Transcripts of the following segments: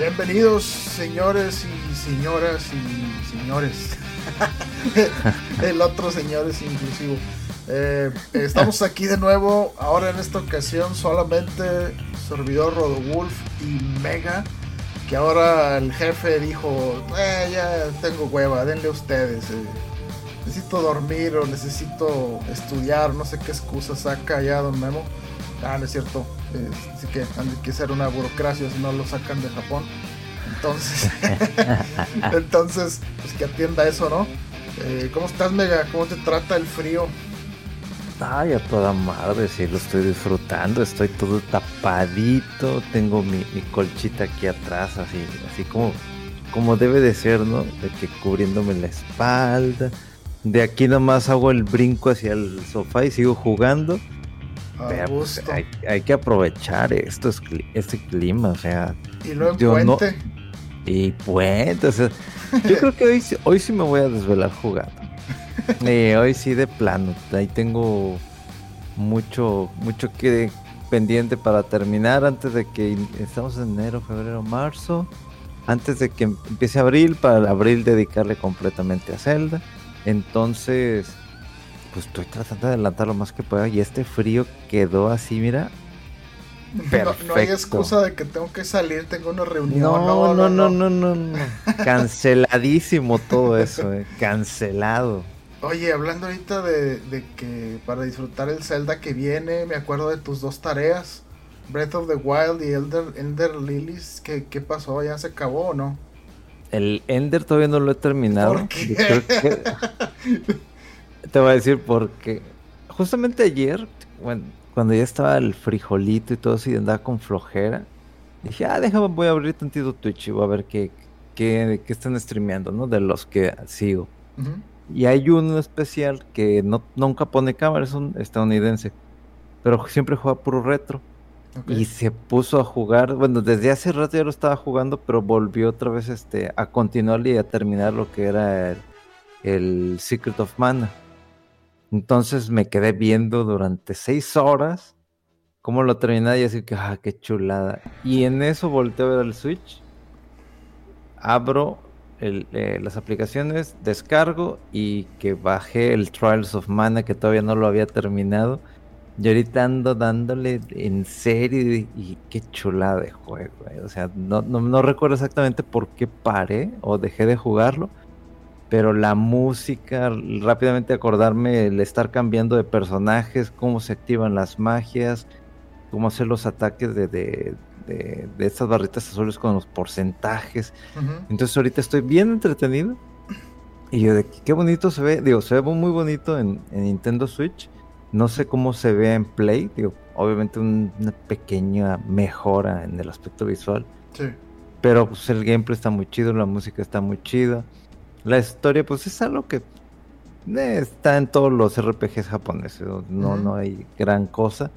Bienvenidos, señores y señoras y señores. El otro señor es inclusivo. Eh, estamos aquí de nuevo. Ahora en esta ocasión solamente servidor Rodowulf y Mega. Que ahora el jefe dijo: eh, Ya tengo hueva, denle ustedes. eh. necesito dormir o necesito estudiar. No sé qué excusa saca ya Don Memo. Ah, no es cierto. Así que han que ser una burocracia si no lo sacan de Japón. Entonces, entonces, pues que atienda eso, ¿no? Eh, ¿Cómo estás, Mega? ¿Cómo te trata el frío? Ay, a toda madre, sí lo estoy disfrutando, estoy todo tapadito, tengo mi, mi colchita aquí atrás, así, así como, como debe de ser, ¿no? De que cubriéndome la espalda. De aquí nomás hago el brinco hacia el sofá y sigo jugando. Pero, pues, hay, hay que aprovechar esto, este clima, o sea, y luego yo no- y puente, o sea, yo creo que hoy, sí- hoy sí me voy a desvelar jugando. Eh, hoy sí de plano, ahí tengo mucho, mucho que pendiente para terminar antes de que estamos en enero, febrero, marzo, antes de que em- empiece abril, para abril dedicarle completamente a Zelda. Entonces, pues estoy tratando de adelantar lo más que pueda y este frío quedó así, mira. No, no hay perfecto. excusa de que tengo que salir, tengo una reunión. No, no, no, no, no, no. Canceladísimo todo eso, eh. Cancelado. Oye, hablando ahorita de, de que para disfrutar el Zelda que viene, me acuerdo de tus dos tareas. Breath of the Wild y Elder, Ender Lilies. ¿Qué, ¿Qué pasó? ¿Ya se acabó o no? El Ender todavía no lo he terminado. ¿Por qué? Creo que- Te voy a decir porque justamente ayer, bueno, cuando ya estaba el frijolito y todo así, andaba con flojera, dije, ah, déjame, voy a abrir tantito Twitch y voy a ver qué, qué, qué están streameando, ¿no? De los que sigo. Y hay uno especial que no, nunca pone cámara, es un estadounidense, pero siempre juega puro retro. Y se puso a jugar, bueno, desde hace rato ya lo estaba jugando, pero volvió otra vez este, a continuar y a terminar lo que era el, el Secret of Mana. Entonces me quedé viendo durante seis horas cómo lo terminaba y así que, ah, qué chulada. Y en eso volteo a ver el Switch, abro eh, las aplicaciones, descargo y que bajé el Trials of Mana que todavía no lo había terminado. Y ahorita ando dándole en serio y, y qué chulada de juego. eh. O sea, no, no, no recuerdo exactamente por qué paré o dejé de jugarlo. Pero la música, rápidamente acordarme el estar cambiando de personajes, cómo se activan las magias, cómo hacer los ataques de, de, de, de estas barritas azules con los porcentajes. Entonces ahorita estoy bien entretenido. Y yo de qué bonito se ve. Digo, se ve muy bonito en, en Nintendo Switch. No sé cómo se ve en Play. Digo, obviamente un- una pequeña mejora en el aspecto visual. Sí. Pero pues el gameplay está muy chido, la música está muy chida. La historia pues es algo que está en todos los RPGs japoneses. No, no, hay gran cosa.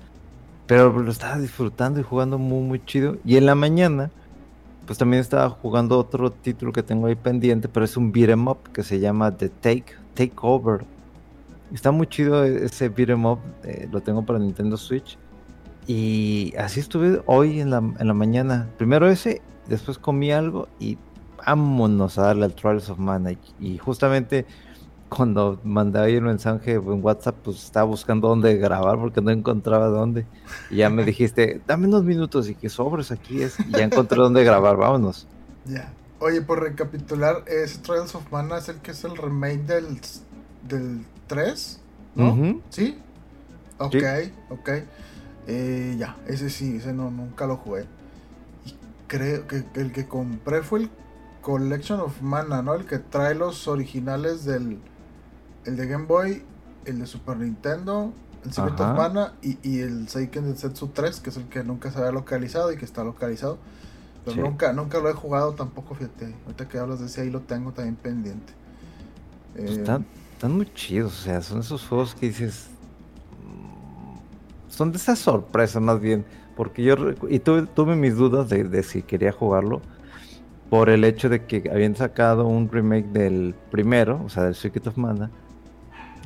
Pero lo estaba disfrutando y jugando muy muy chido. Y en la mañana pues también estaba jugando otro título que tengo ahí pendiente, pero es un beat'em up que se llama The Take Takeover. Está muy chido e- ese beat'em up, eh, lo tengo para Nintendo Switch. Y así estuve hoy en la, en la mañana. Primero ese, después comí algo y vámonos a darle al Trials of Mana. Y, justamente cuando mandé ahí el mensaje en WhatsApp, pues estaba buscando dónde grabar porque no encontraba dónde. Y ya me dijiste, dame unos minutos y que sobres aquí es. Y ya encontré dónde grabar, vámonos. Ya. Oye, por recapitular, ese Trials of Mana es el que es el remake del, del 3, ¿no? ¿Sí? Ok, Sí. ok. Eh, ya, ese sí, ese no, nunca lo jugué. Y creo que el que compré fue el Collection of Mana, ¿no? El que trae los originales del el de Game Boy, el de Super Nintendo, el Secret of Mana y, y el Seiken Densetsu 3, que es el que nunca se había localizado y que está localizado. Pero nunca, nunca lo he jugado tampoco, fíjate. Ahorita que hablas de ese ahí lo tengo también pendiente. Pues eh, están, están muy chidos, o sea, son esos juegos que dices, son de esas sorpresas más bien. Porque yo y tuve, tuve mis dudas de, si quería jugarlo. Por el hecho de que habían sacado un remake del primero, o sea, del Secret of Mana.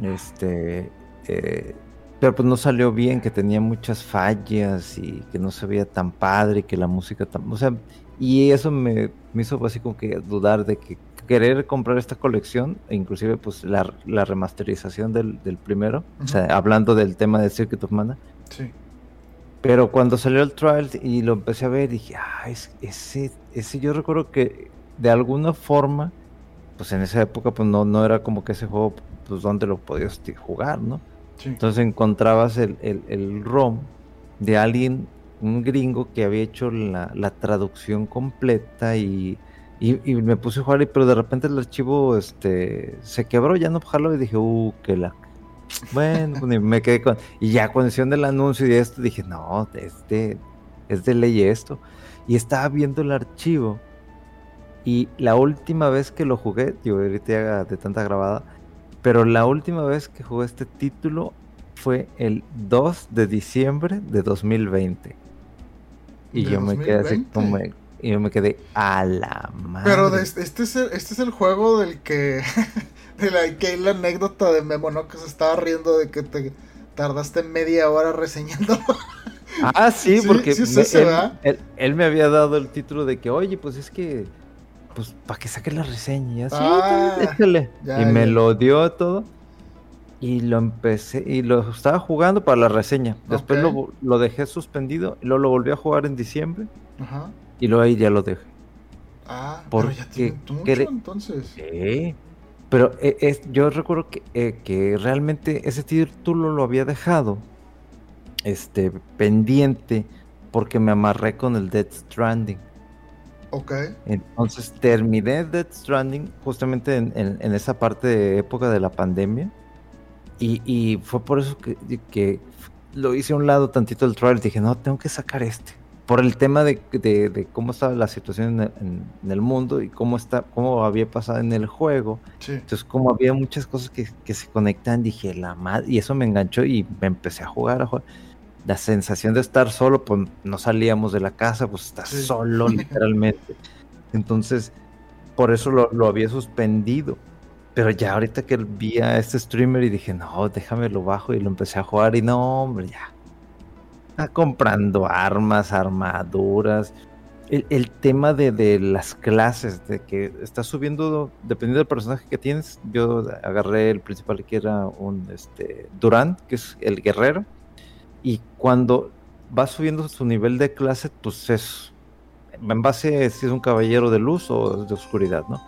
Este. Eh, pero pues no salió bien, que tenía muchas fallas y que no se veía tan padre y que la música tan. O sea, y eso me, me hizo así como que dudar de que querer comprar esta colección, e inclusive pues la, la remasterización del, del primero, o sea, hablando del tema de Circuit of Mana, Sí. Pero cuando salió el trial y lo empecé a ver, dije, ah, ese, ese yo recuerdo que de alguna forma, pues en esa época, pues no, no era como que ese juego, pues donde lo podías jugar, ¿no? Entonces encontrabas el, el, ROM de alguien, un gringo que había hecho la, la traducción completa y, y, me puse a jugar, pero de repente el archivo este, se quebró, ya no jaló y dije, uh, que la bueno, pues, me quedé con. Y ya cuando hicieron el anuncio y esto, dije, no, este es de ley esto. Y estaba viendo el archivo. Y la última vez que lo jugué, digo, ahorita de tanta grabada, pero la última vez que jugué este título fue el 2 de diciembre de 2020. Y yo me quedé así como. Y yo me quedé a la madre. Pero este, es el, este es el juego del que de la, que la anécdota de Memo, ¿no? Que se estaba riendo de que te tardaste media hora reseñando. Ah, sí, porque él, me había dado el título de que, oye, pues es que, pues, para que saque la reseña. Ah, y me lo dio todo. Y lo empecé, y lo estaba jugando para la reseña. Después lo, dejé suspendido, y luego lo volví a jugar en diciembre. Ajá. Y luego ahí ya lo dejé. Ah, pero ya tiene mucho, entonces. Sí. Pero eh, es, yo recuerdo que, eh, que, realmente ese título lo había dejado este, pendiente porque me amarré con el Dead Stranding. Ok. Entonces terminé Dead Stranding justamente en, en, esa parte de época de la pandemia. Y, y fue por eso que, que, lo hice a un lado tantito el trial. Dije, no, tengo que sacar este por el tema de, cómo estaba la situación en, el mundo y cómo está cómo había pasado en el juego. Entonces, como había muchas cosas que, se conectan, dije, la madre, y eso me enganchó y me empecé a jugar, a jugar. La sensación de estar solo, pues no salíamos de la casa, pues estás solo literalmente. Entonces, por eso lo, lo, había suspendido. Pero ya ahorita que vi a este streamer y dije, no, déjame lo bajo y lo empecé a jugar y no, hombre, ya está comprando armas, armaduras. El, tema de, las clases, de que estás subiendo, dependiendo del personaje que tienes, yo agarré el principal que era un este, Durán, que es el guerrero, y cuando va subiendo su nivel de clase, pues es en base a si es un caballero de luz o de oscuridad, ¿no?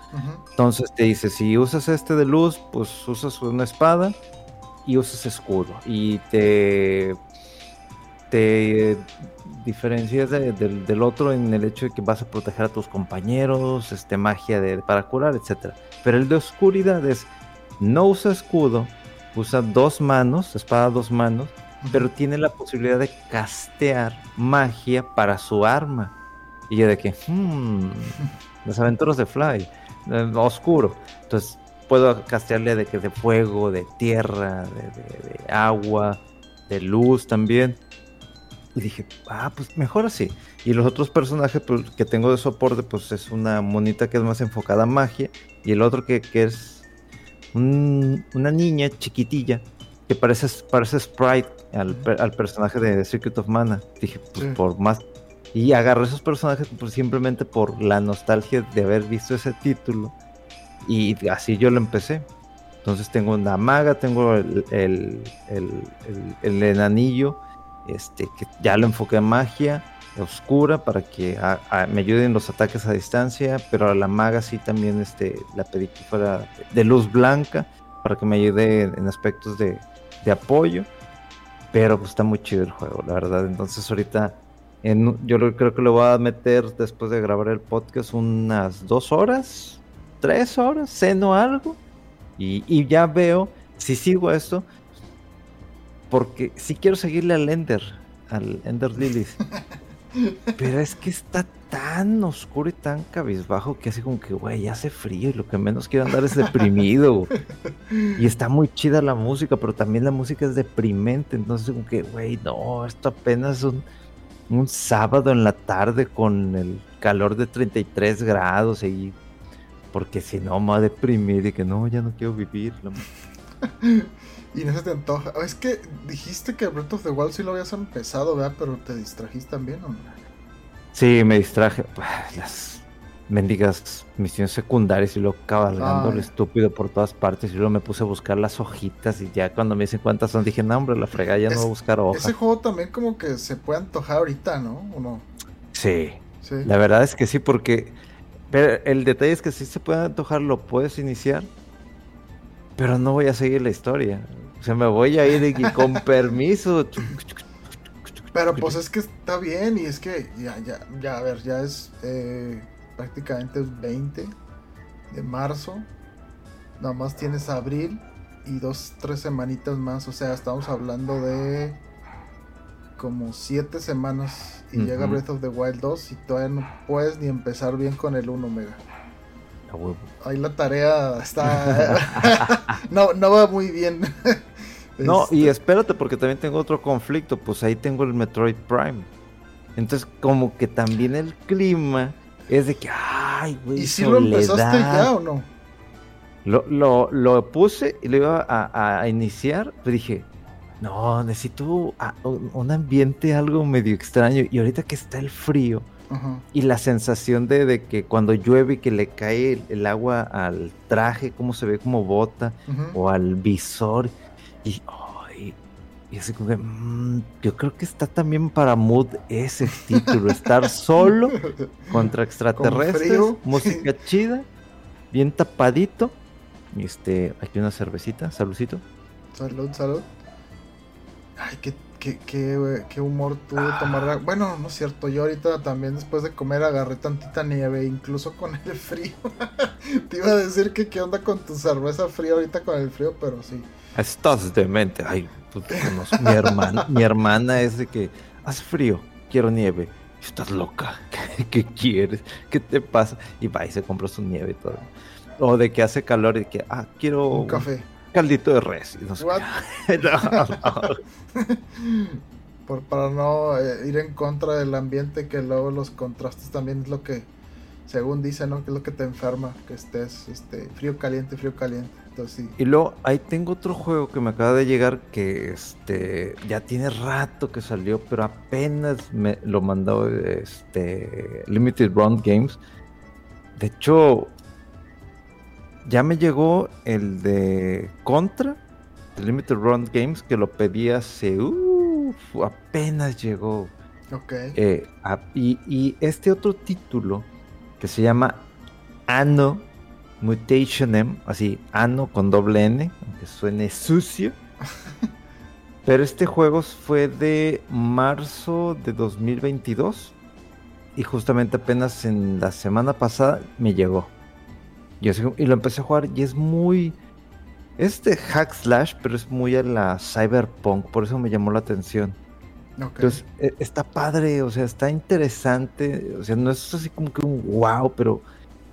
Entonces te dice, si usas este de luz, pues usas una espada y usas escudo. Y te te diferencias del otro en el hecho de que vas a proteger a tus compañeros, este, magia de, para curar, etc. Pero el de oscuridad es, no usa escudo, usa dos manos, espada dos manos, pero tiene la posibilidad de castear magia para su arma. Y yo de que, hmm, las aventuras de Fly, eh, oscuro. Entonces puedo castearle de que de fuego, de tierra, de agua, de luz también. Y dije, ah, pues mejor así. Y los otros personajes pues, que tengo de soporte, pues es una monita que es más enfocada a magia. Y el otro que, que es una niña chiquitilla que parece, parece Sprite al, al, personaje de Secret of Mana. Dije, pues por más. Y agarré esos personajes pues, simplemente por la nostalgia de haber visto ese título. Y así yo lo empecé. Entonces tengo una maga, tengo el, el, el, el enanillo este, que ya lo enfoqué en magia oscura para que me ayuden los ataques a distancia, pero a la maga sí también este, la pedí que fuera de luz blanca para que me ayude en aspectos de, apoyo. Pero pues está muy chido el juego, la verdad. Entonces ahorita en, yo creo que lo voy a meter después de grabar el podcast unas dos horas, tres horas, ceno algo. Y, y ya veo si sigo esto. Porque si quiero seguirle al Ender, al Ender Lilith. Pero es que está tan oscuro y tan cabizbajo que así como que, güey, hace frío y lo que menos quiero andar es deprimido. y está muy chida la música, pero también la música es deprimente. Entonces, como que, güey, no, esto apenas es un, un sábado en la tarde con el calor de 33 grados y porque si no me va a deprimir y que no, ya no quiero vivir. y no se te antoja. Es que dijiste que Breath of the Wild sí lo habías empezado, ¿verdad? Pero te distrajiste también, ¿o no? Sí, me distraje. Las mendigas misiones secundarias y luego cabalgando el estúpido por todas partes. Y luego me puse a buscar las hojitas. Y ya cuando me dicen cuántas son, dije, no, hombre, la fregada ya no voy a buscar hojas. Ese juego también, como que se puede antojar ahorita, ¿no? ¿O no? Sí. sí. La verdad es que sí, porque. Pero el detalle es que sí se puede antojar, lo puedes iniciar. Pero no voy a seguir la historia. O sea, me voy a ir y con permiso. Pero pues es que está bien y es que ya, ya, ya, a ver, ya es eh, prácticamente el 20 de marzo. Nada más tienes abril y dos, tres semanitas más. O sea, estamos hablando de como siete semanas y llega Breath of the Wild 2 y todavía no puedes ni empezar bien con el 1 mega. Ahí la tarea está... no, no va muy bien. No, y este espérate, porque también tengo otro conflicto. Pues ahí tengo el Metroid Prime. Entonces, como que también el clima es de que, ay, güey. ¿Y si lo empezaste ya o no? Lo, lo, lo puse y lo iba a, iniciar, pero dije, no, necesito un ambiente algo medio extraño. Y ahorita que está el frío y la sensación de, que cuando llueve y que le cae el, agua al traje, cómo se ve como bota, o al visor y, y así como que, mm, yo creo que está también para Mood ese título, estar solo contra extraterrestres, música chida, bien tapadito. Este, aquí una cervecita, saludcito. Salud, salud. Ay, qué, qué, qué, qué humor tuve ah. tomar. Bueno, no es cierto, yo ahorita también después de comer agarré tantita nieve, incluso con el frío. Te iba a decir que qué onda con tu cerveza fría ahorita con el frío, pero sí. Estás demente. Ay, mi hermana, mi hermana es de que hace frío, quiero nieve. Estás loca. ¿Qué, quieres? ¿Qué te pasa? Y va y se compra su nieve y todo. O de que hace calor y que, ah, quiero un café. Caldito de res. no Por, para no eh, ir en contra del ambiente, que luego los contrastes también es lo que, según dicen, ¿no? Que es lo que te enferma, que estés este, frío, caliente, frío, caliente. Y luego ahí tengo otro juego que me acaba de llegar que este ya tiene rato que salió, pero apenas me lo mandó este Limited Run Games. De hecho, ya me llegó el de Contra, de Limited Run Games, que lo pedí hace apenas llegó. Ok. Eh, y, y este otro título que se llama Anno Mutation M, así, Ano con doble N, aunque suene sucio. Pero este juego fue de marzo de 2022 y justamente apenas en la semana pasada me llegó. Y, y lo empecé a jugar y es muy... Es de hack slash, pero es muy a la cyberpunk, por eso me llamó la atención. Entonces, e, está padre, o sea, está interesante, o sea, no es así como que un wow, pero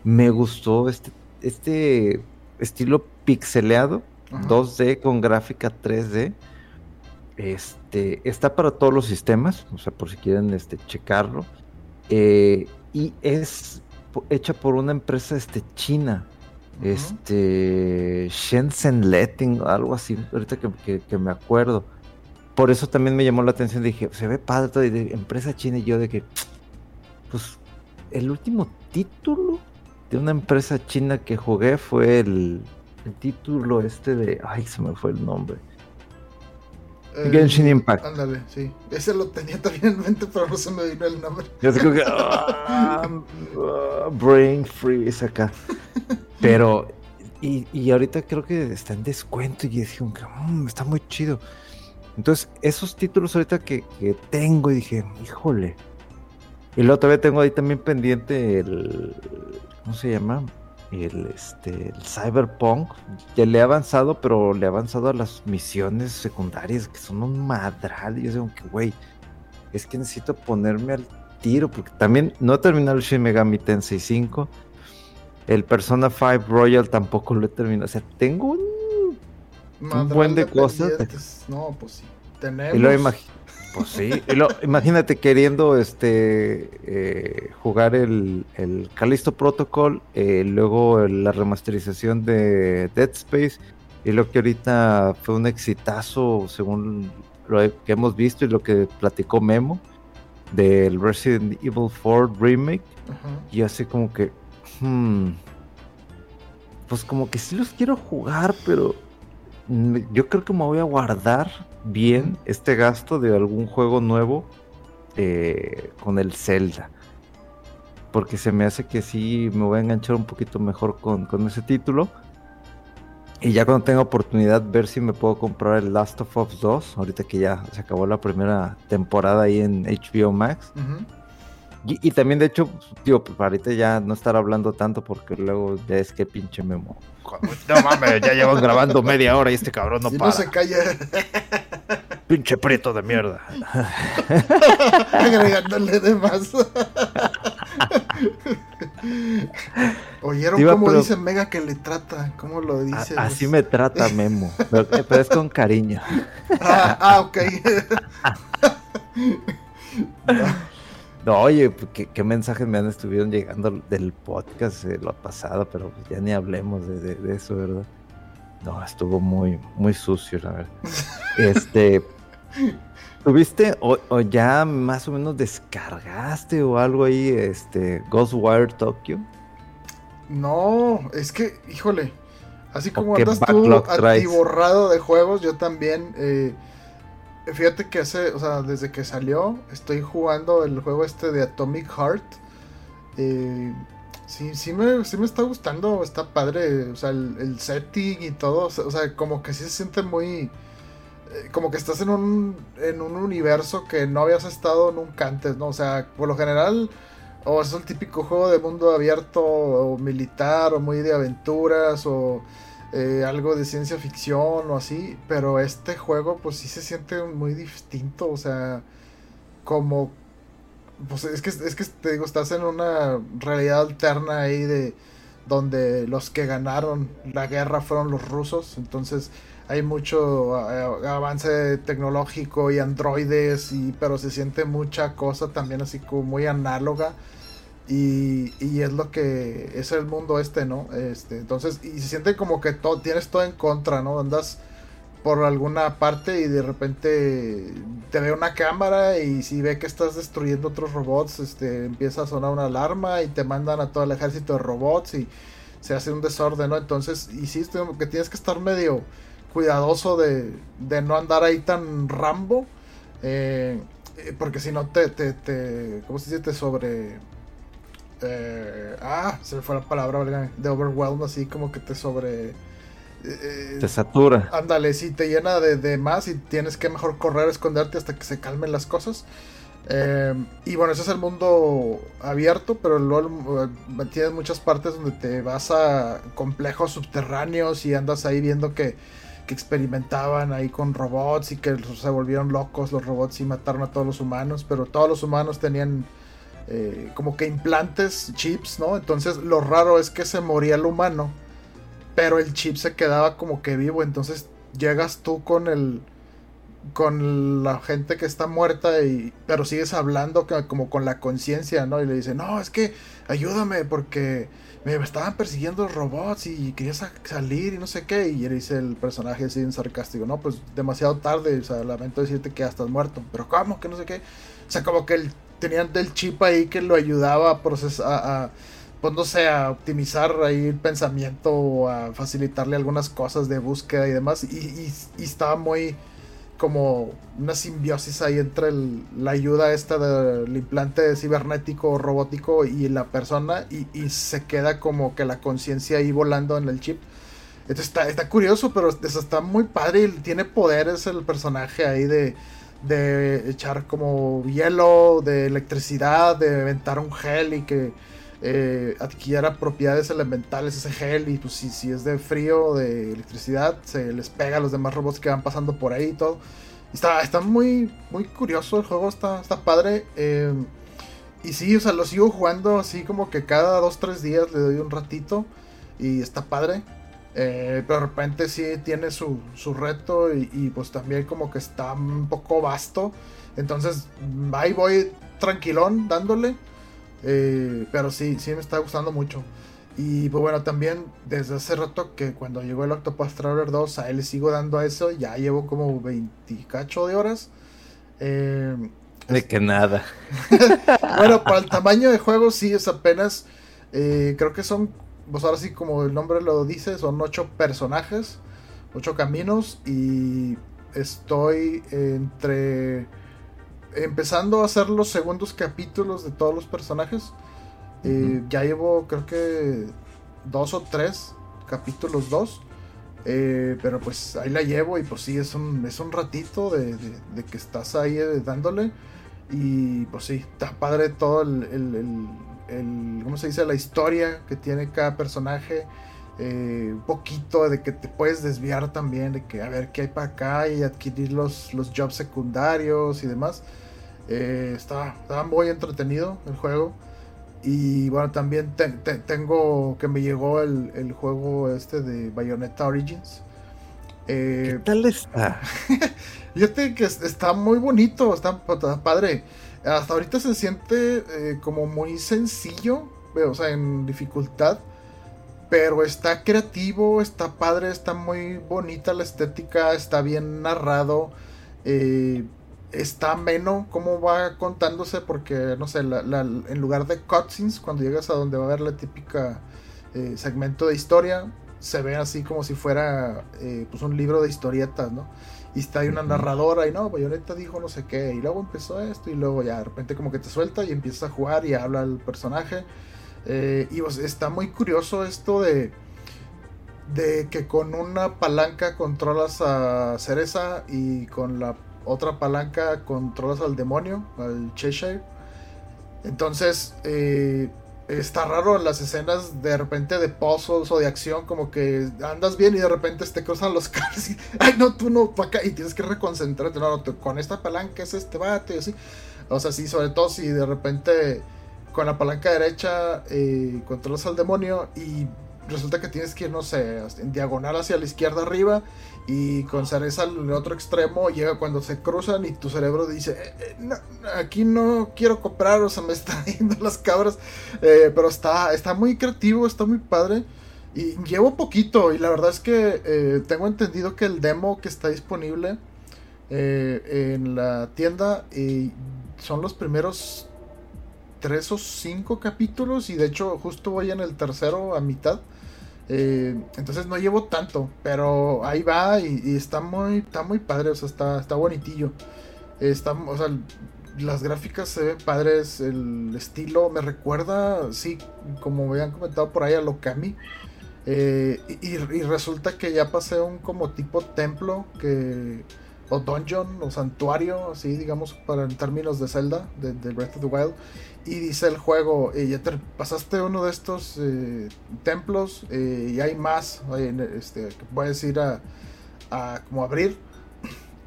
me gustó este este estilo pixeleado, 2D con gráfica 3D. Este, está para todos los sistemas, o sea, por si quieren este, checarlo. Eh, y es hecha por una empresa este, china, este, Shenzhen Letting, algo así, ahorita que, me acuerdo. Por eso también me llamó la atención, dije, se ve padre, de empresa china y yo de que, pues, el último título de una empresa china que jugué fue el, título este de. Ay, se me fue el nombre. Genshin Impact. Ándale, sí. Ese lo tenía también en mente, pero no se me vino el nombre. Yo sé que. Ah, brain freeze acá. Pero. Y, y, ahorita creo que está en descuento y dije, mm, está muy chido. Entonces, esos títulos ahorita que, tengo y dije, híjole. Y luego todavía tengo ahí también pendiente el. ¿Cómo se llama? El, este, el Cyberpunk. Ya le he avanzado, pero le he avanzado a las misiones secundarias que son un madral. Y yo digo que, güey, es que necesito ponerme al tiro. Porque también no he terminado el Shin Megami Tensei 5. El Persona 5 Royal tampoco lo he terminado. O sea, tengo un un buen de, cosas. No, pues sí. Tenemos. Pues sí. imagínate queriendo este eh, jugar el, el Callisto Protocol, eh, luego la remasterización de Dead Space, y lo que ahorita fue un exitazo según lo que hemos visto y lo que platicó Memo del Resident Evil 4 Remake. Y así como que. Hmm, pues como que sí los quiero jugar, pero yo creo que me voy a guardar bien este gasto de algún juego nuevo eh, con el Zelda. Porque se me hace que sí me voy a enganchar un poquito mejor con, ese título. Y ya cuando tenga oportunidad ver si me puedo comprar el Last of Us 2, ahorita que ya se acabó la primera temporada ahí en HBO Max. y, también de hecho, tío, pues ahorita ya no estar hablando tanto porque luego ya es que pinche memo no mames, ya llevan grabando media hora y este cabrón no para. No se calla. Pinche prieto de mierda. Agregándole de más. ¿Oyeron cómo dice Mega que le trata? ¿Cómo lo dice? así me trata Memo, pero, pero, es con cariño. Ah, ah ok. No, oye, pues, ¿qué, mensajes me han estuvieron llegando del podcast eh, lo pasado, pero pues ya ni hablemos de, eso, ¿verdad? No, estuvo muy, muy sucio, la verdad. este, ¿tuviste o, ya más o menos descargaste o algo ahí, este, Ghostwire Tokyo? No, es que, híjole, así como andas tú atiborrado de juegos, yo también... Eh, Fíjate que hace, o sea, desde que salió, estoy jugando el juego este de Atomic Heart. Eh, sí, sí me, sí me está gustando, está padre, o sea, el, setting y todo, o sea, como que sí se siente muy... Como que estás en un, en un universo que no habías estado nunca antes, ¿no? O sea, por lo general, o es el típico juego de mundo abierto, o militar, o muy de aventuras, o eh, algo de ciencia ficción o así, pero este juego pues sí se siente muy distinto, o sea, como... Pues es que, es que te digo, estás en una realidad alterna ahí de donde los que ganaron la guerra fueron los rusos, entonces hay mucho eh, avance tecnológico y androides, y, pero se siente mucha cosa también así como muy análoga y, y, es lo que es el mundo este, ¿no? Este, entonces, y se siente como que todo, tienes todo en contra, ¿no? Andas por alguna parte y de repente te ve una cámara y si ve que estás destruyendo otros robots, este, empieza a sonar una alarma y te mandan a todo el ejército de robots y se hace un desorden, ¿no? Entonces, y sí, que tienes que estar medio cuidadoso de, de no andar ahí tan rambo, eh, eh, porque si no te, te, te, ¿cómo se dice? Te sobre eh, ah, se me fue la palabra, de overwhelm, así como que te sobre... Eh, te satura. Ándale, sí, te llena de, más y tienes que mejor correr, esconderte hasta que se calmen las cosas. Eh, y bueno, ese es el mundo abierto, pero luego tienes muchas partes donde te vas a complejos subterráneos y andas ahí viendo que, que experimentaban ahí con robots y que se volvieron locos los robots y mataron a todos los humanos, pero todos los humanos tenían eh, como que implantes, chips, ¿no? Entonces lo raro es que se moría el humano, pero el chip se quedaba como que vivo, entonces llegas tú con el con la gente que está muerta y pero sigues hablando como con la conciencia, ¿no? Y le dice, "No, es que ayúdame porque me estaban persiguiendo robots y quería salir y no sé qué." Y le dice el personaje así en sarcástico, "No, pues demasiado tarde, o sea, lamento decirte que ya estás muerto." "Pero ¿cómo? Que no sé qué." O sea, como que el tenían del chip ahí que lo ayudaba a procesar, a, pues no sé, a optimizar ahí el pensamiento o a facilitarle algunas cosas de búsqueda y demás. Y, estaba muy como una simbiosis ahí entre la ayuda esta del implante cibernético robótico y la persona y, se queda como que la conciencia ahí volando en el chip. Entonces está, está curioso, pero está muy padre y tiene poderes el personaje ahí de, de echar como hielo, de electricidad, de aventar un gel y que eh, adquiera propiedades elementales ese gel y pues si, si es de frío, de electricidad, se les pega a los demás robots que van pasando por ahí y todo. Está, está muy, muy curioso el juego, está, está padre. Eh, y sí, o sea, lo sigo jugando así como que cada 2-3 días le doy un ratito y está padre. Eh, pero de repente sí tiene su, su reto y, pues también como que está un poco vasto. Entonces ahí voy tranquilón dándole. Eh, pero sí, sí me está gustando mucho. Y pues bueno, también desde hace rato que cuando llegó el Octopath Traveler 2, a él le sigo dando a eso. Ya llevo como 28 de horas. Eh, de que nada. bueno, para el tamaño de juego sí es apenas. creo que son pues ahora sí como el nombre lo dice, son ocho personajes, ocho caminos y estoy entre empezando a hacer los segundos capítulos de todos los personajes. Eh, ya llevo creo que dos o tres capítulos dos. Eh, pero pues ahí la llevo y pues sí, es un, es un ratito de, que estás ahí eh, dándole. Y pues sí, está padre todo el el, ¿cómo se dice? La historia que tiene cada personaje. Eh, un poquito de que te puedes desviar también, de que a ver qué hay para acá y adquirir los, los jobs secundarios y demás. Eh, estaba, muy entretenido el juego. Y bueno, también tengo que me llegó el, juego este de Bayonetta Origins. Eh, ¿Qué tal está? Fíjate que está muy bonito, está padre. Hasta ahorita se siente eh, como muy sencillo, o sea, en dificultad. Pero está creativo, está padre, está muy bonita la estética, está bien narrado. Eh, está ameno cómo va contándose porque, no sé, en lugar de cutscenes, cuando llegas a donde va a haber la típica eh, segmento de historia, se ve así como si fuera pues un libro de historietas, ¿no? Y está ahí una narradora y no, Bayonetta dijo no sé qué. Y luego empezó esto y luego ya de repente como que te suelta y empiezas a jugar y habla el personaje. Eh, y pues, está muy curioso esto de, de que con una palanca controlas a Cereza y con la otra palanca controlas al demonio, al Cheshire. Entonces, eh, está raro las escenas de repente de pozos o de acción, como que andas bien y de repente te cruzan los cables y, ay, no, tú no, para acá, y tienes que reconcentrarte, no, con esta palanca es este bate, y así. O sea, sí, sobre todo si de repente con la palanca derecha eh, controlas al demonio y resulta que tienes que ir, no sé, en diagonal hacia la izquierda arriba y con Cereza al otro extremo llega cuando se cruzan y tu cerebro dice, eh, eh, aquí no quiero comprar, o sea, me están yendo las cabras, eh, pero está, está muy creativo, está muy padre. Y llevo poquito y la verdad es que tengo entendido que el demo que está disponible en la tienda son los primeros tres o cinco capítulos y de hecho justo voy en el tercero a mitad. Eh, entonces no llevo tanto, pero ahí va y, está muy está muy padre, o sea, está, está bonitillo. Está, o sea, las gráficas se ven padres, el estilo me recuerda, sí, como habían comentado por ahí, a Lokami. Eh, y, resulta que ya pasé un como tipo templo que o dungeon o santuario, así digamos, para en términos de Zelda, de Breath of the Wild y dice el juego, eh, ya te pasaste uno de estos eh, templos eh, y hay más este, que puedes ir a, a como abrir.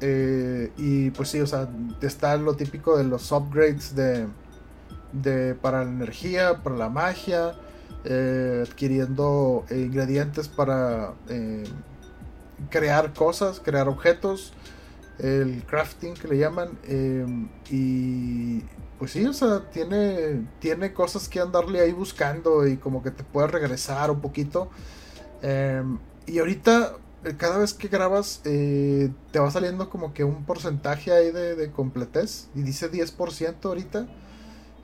y pues sí, o sea, está lo típico de los upgrades de, de para la energía, para la magia, adquiriendo ingredientes para crear cosas, crear objetos, el crafting que le llaman. y pues sí, o sea, tiene, tiene cosas que andarle ahí buscando y como que te puede regresar un poquito. Em, y ahorita, eh, cada vez que grabas, eh, te va saliendo como que un porcentaje ahí de, completez. Y dice 10% ahorita.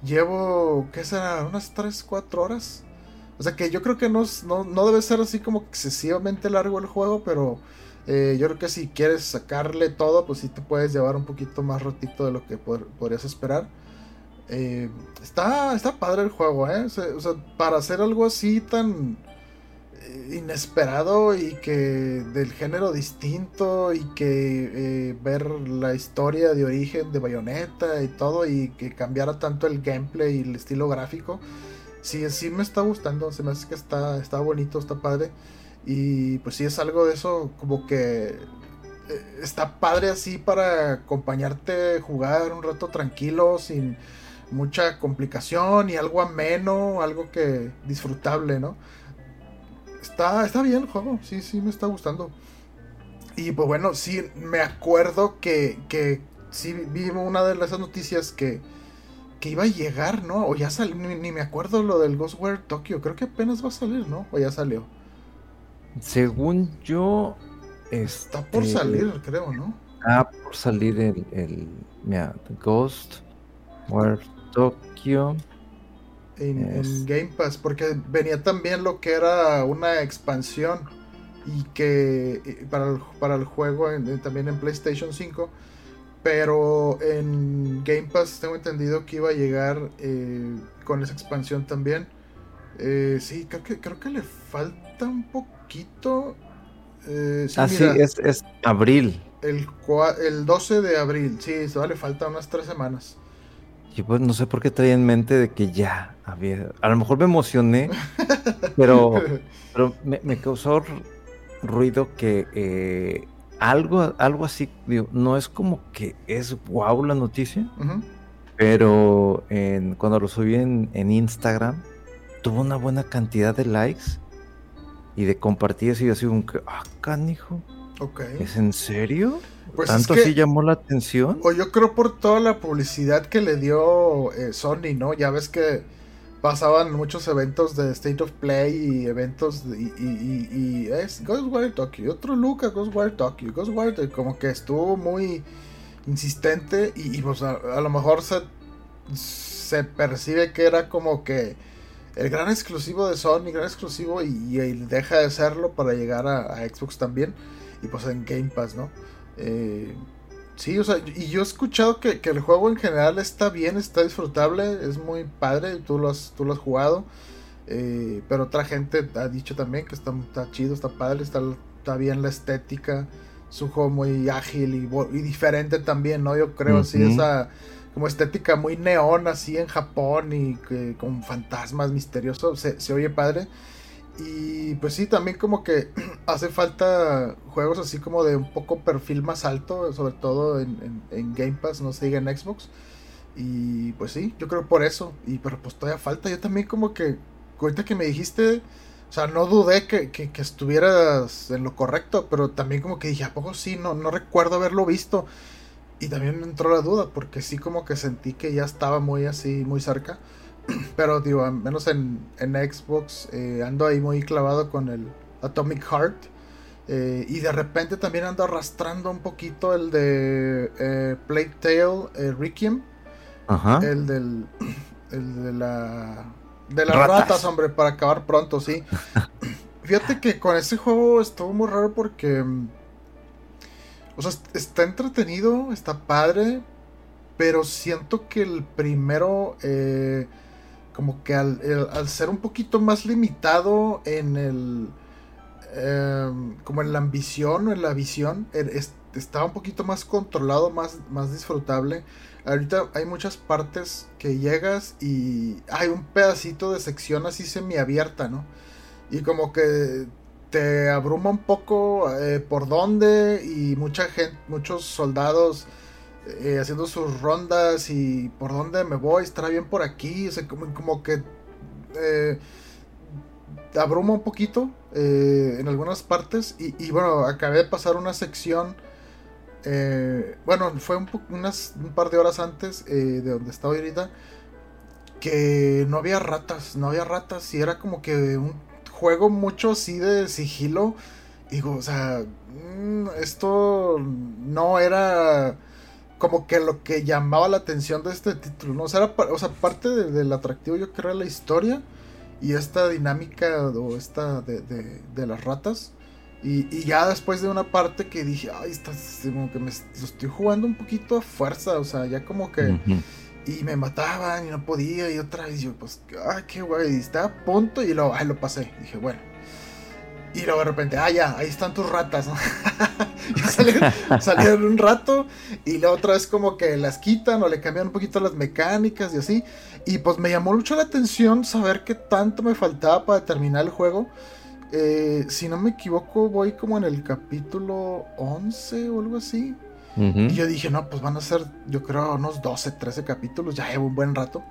Llevo, ¿qué será? Unas 3, 4 horas. O sea que yo creo que no, no, debe ser así como excesivamente largo el juego, pero eh, yo creo que si quieres sacarle todo, pues sí te puedes llevar un poquito más ratito de lo que podrías esperar. Eh, está, está padre el juego, ¿eh? O sea, para hacer algo así tan... inesperado y que del género distinto y que eh, ver la historia de origen de Bayonetta y todo y que cambiara tanto el gameplay y el estilo gráfico. Sí, sí me está gustando, se me hace que está, está bonito, está padre. Y pues sí es algo de eso como que eh, está padre así para acompañarte, jugar un rato tranquilo, sin mucha complicación y algo ameno, algo que disfrutable, ¿no? Está, está bien el juego, sí, sí me está gustando. Y pues bueno, sí, me acuerdo que, que sí vimos una de esas noticias que, que iba a llegar, ¿no? O ya salió, ni, me acuerdo lo del Ghostware Tokyo, creo que apenas va a salir, ¿no? O ya salió. Según yo... Está por este, salir, creo, ¿no? Ah, por salir el, el mira, Ghost War Tokyo en, Game Pass, porque venía también lo que era una expansión y que para el, para el juego también en PlayStation 5, pero en Game Pass tengo entendido que iba a llegar eh, con esa expansión también. Eh, sí, creo que, creo que le falta un poquito. Eh, sí, ah, es, es abril. El, el 12 de abril, sí, le falta unas tres semanas. Yo pues no sé por qué traía en mente de que ya había. A lo mejor me emocioné, pero, pero me, causó ruido que eh, algo, algo así, digo, no es como que es wow la noticia, pero cuando lo subí en, Instagram, tuvo una buena cantidad de likes y de compartidas y así como que, ah, canijo. ¿Es en serio? Pues ¿Tanto así llamó la atención? O yo creo por toda la publicidad que le dio eh, Sony, ¿no? Ya ves que pasaban muchos eventos de State of Play y eventos y, y, y, es Ghostwire Tokyo, otro look a Ghostwire Tokyo, Ghostwire como que estuvo muy insistente y, pues a, lo mejor se, se percibe que era como que el gran exclusivo de Sony, gran exclusivo y, deja de serlo para llegar a Xbox también y pues en Game Pass, ¿no? Eh, sí, o sea, y yo he escuchado que, el juego en general está bien, está disfrutable, es muy padre, tú lo has, tú lo has jugado. Eh, pero otra gente ha dicho también que está, está chido, está padre, está, está, bien la estética. Es un juego muy ágil y, diferente también, ¿no? Yo creo, sí, esa como estética muy neón así en Japón y con fantasmas misteriosos, se, se oye padre. Y pues sí, también como que hace falta juegos así como de un poco perfil más alto, sobre todo en, Game Pass, no se diga en Xbox. Y pues sí, yo creo por eso. Y pero pues todavía falta. Yo también como que, ahorita que me dijiste, o sea, no dudé que, que, estuvieras en lo correcto, pero también como que dije, ¿a poco sí? No, no recuerdo haberlo visto. Y también me entró la duda, porque sí como que sentí que ya estaba muy así, muy cerca. Pero digo, al menos en, Xbox eh, ando ahí muy clavado con el Atomic Heart. Eh, y de repente también ando arrastrando un poquito el de eh, Plague Tale eh, Requiem. Ajá. El del. El de la. De las ratas. hombre, para acabar pronto, sí. Fíjate que con ese juego estuvo muy raro porque. O sea, está entretenido, está padre. Pero siento que el primero. Eh, como que al, ser un poquito más limitado en el em, como en la ambición o en la visión er, estaba un poquito más controlado más, más disfrutable. Ahorita hay muchas partes que llegas y hay un pedacito de sección así semiabierta no y como que te abruma un poco eh, por dónde y mucha gente muchos soldados eh, haciendo sus rondas y por dónde me voy, estará bien por aquí, o sea, como, como que eh, un poquito eh, en algunas partes y, bueno, acabé de pasar una sección, bueno, fue un, unas, un par de horas antes de donde estaba ahorita, que no había ratas, no había ratas y era como que un juego mucho así de sigilo. Digo, o sea, mm, esto no era como que lo que llamaba la atención de este título, ¿no? O sea, o sea parte del atractivo yo creo la historia y esta dinámica o esta de, las ratas. Y, ya después de una parte que dije, ay, está, como que me lo estoy jugando un poquito a fuerza, o sea, ya como que... Y me mataban y no podía y otra vez yo, pues, ay, qué guay, y estaba a punto y lo, ay, lo pasé. Dije, bueno. Y luego de repente, ah, ya, ahí están tus ratas. salieron, salieron, un rato y la otra vez como que las quitan o le cambian un poquito las mecánicas y así. Y pues me llamó mucho la atención saber qué tanto me faltaba para terminar el juego. Eh, si no me equivoco, voy como en el capítulo 11 o algo así. Y yo dije, no, pues van a ser, yo creo, unos 12, 13 capítulos. Ya llevo un buen rato.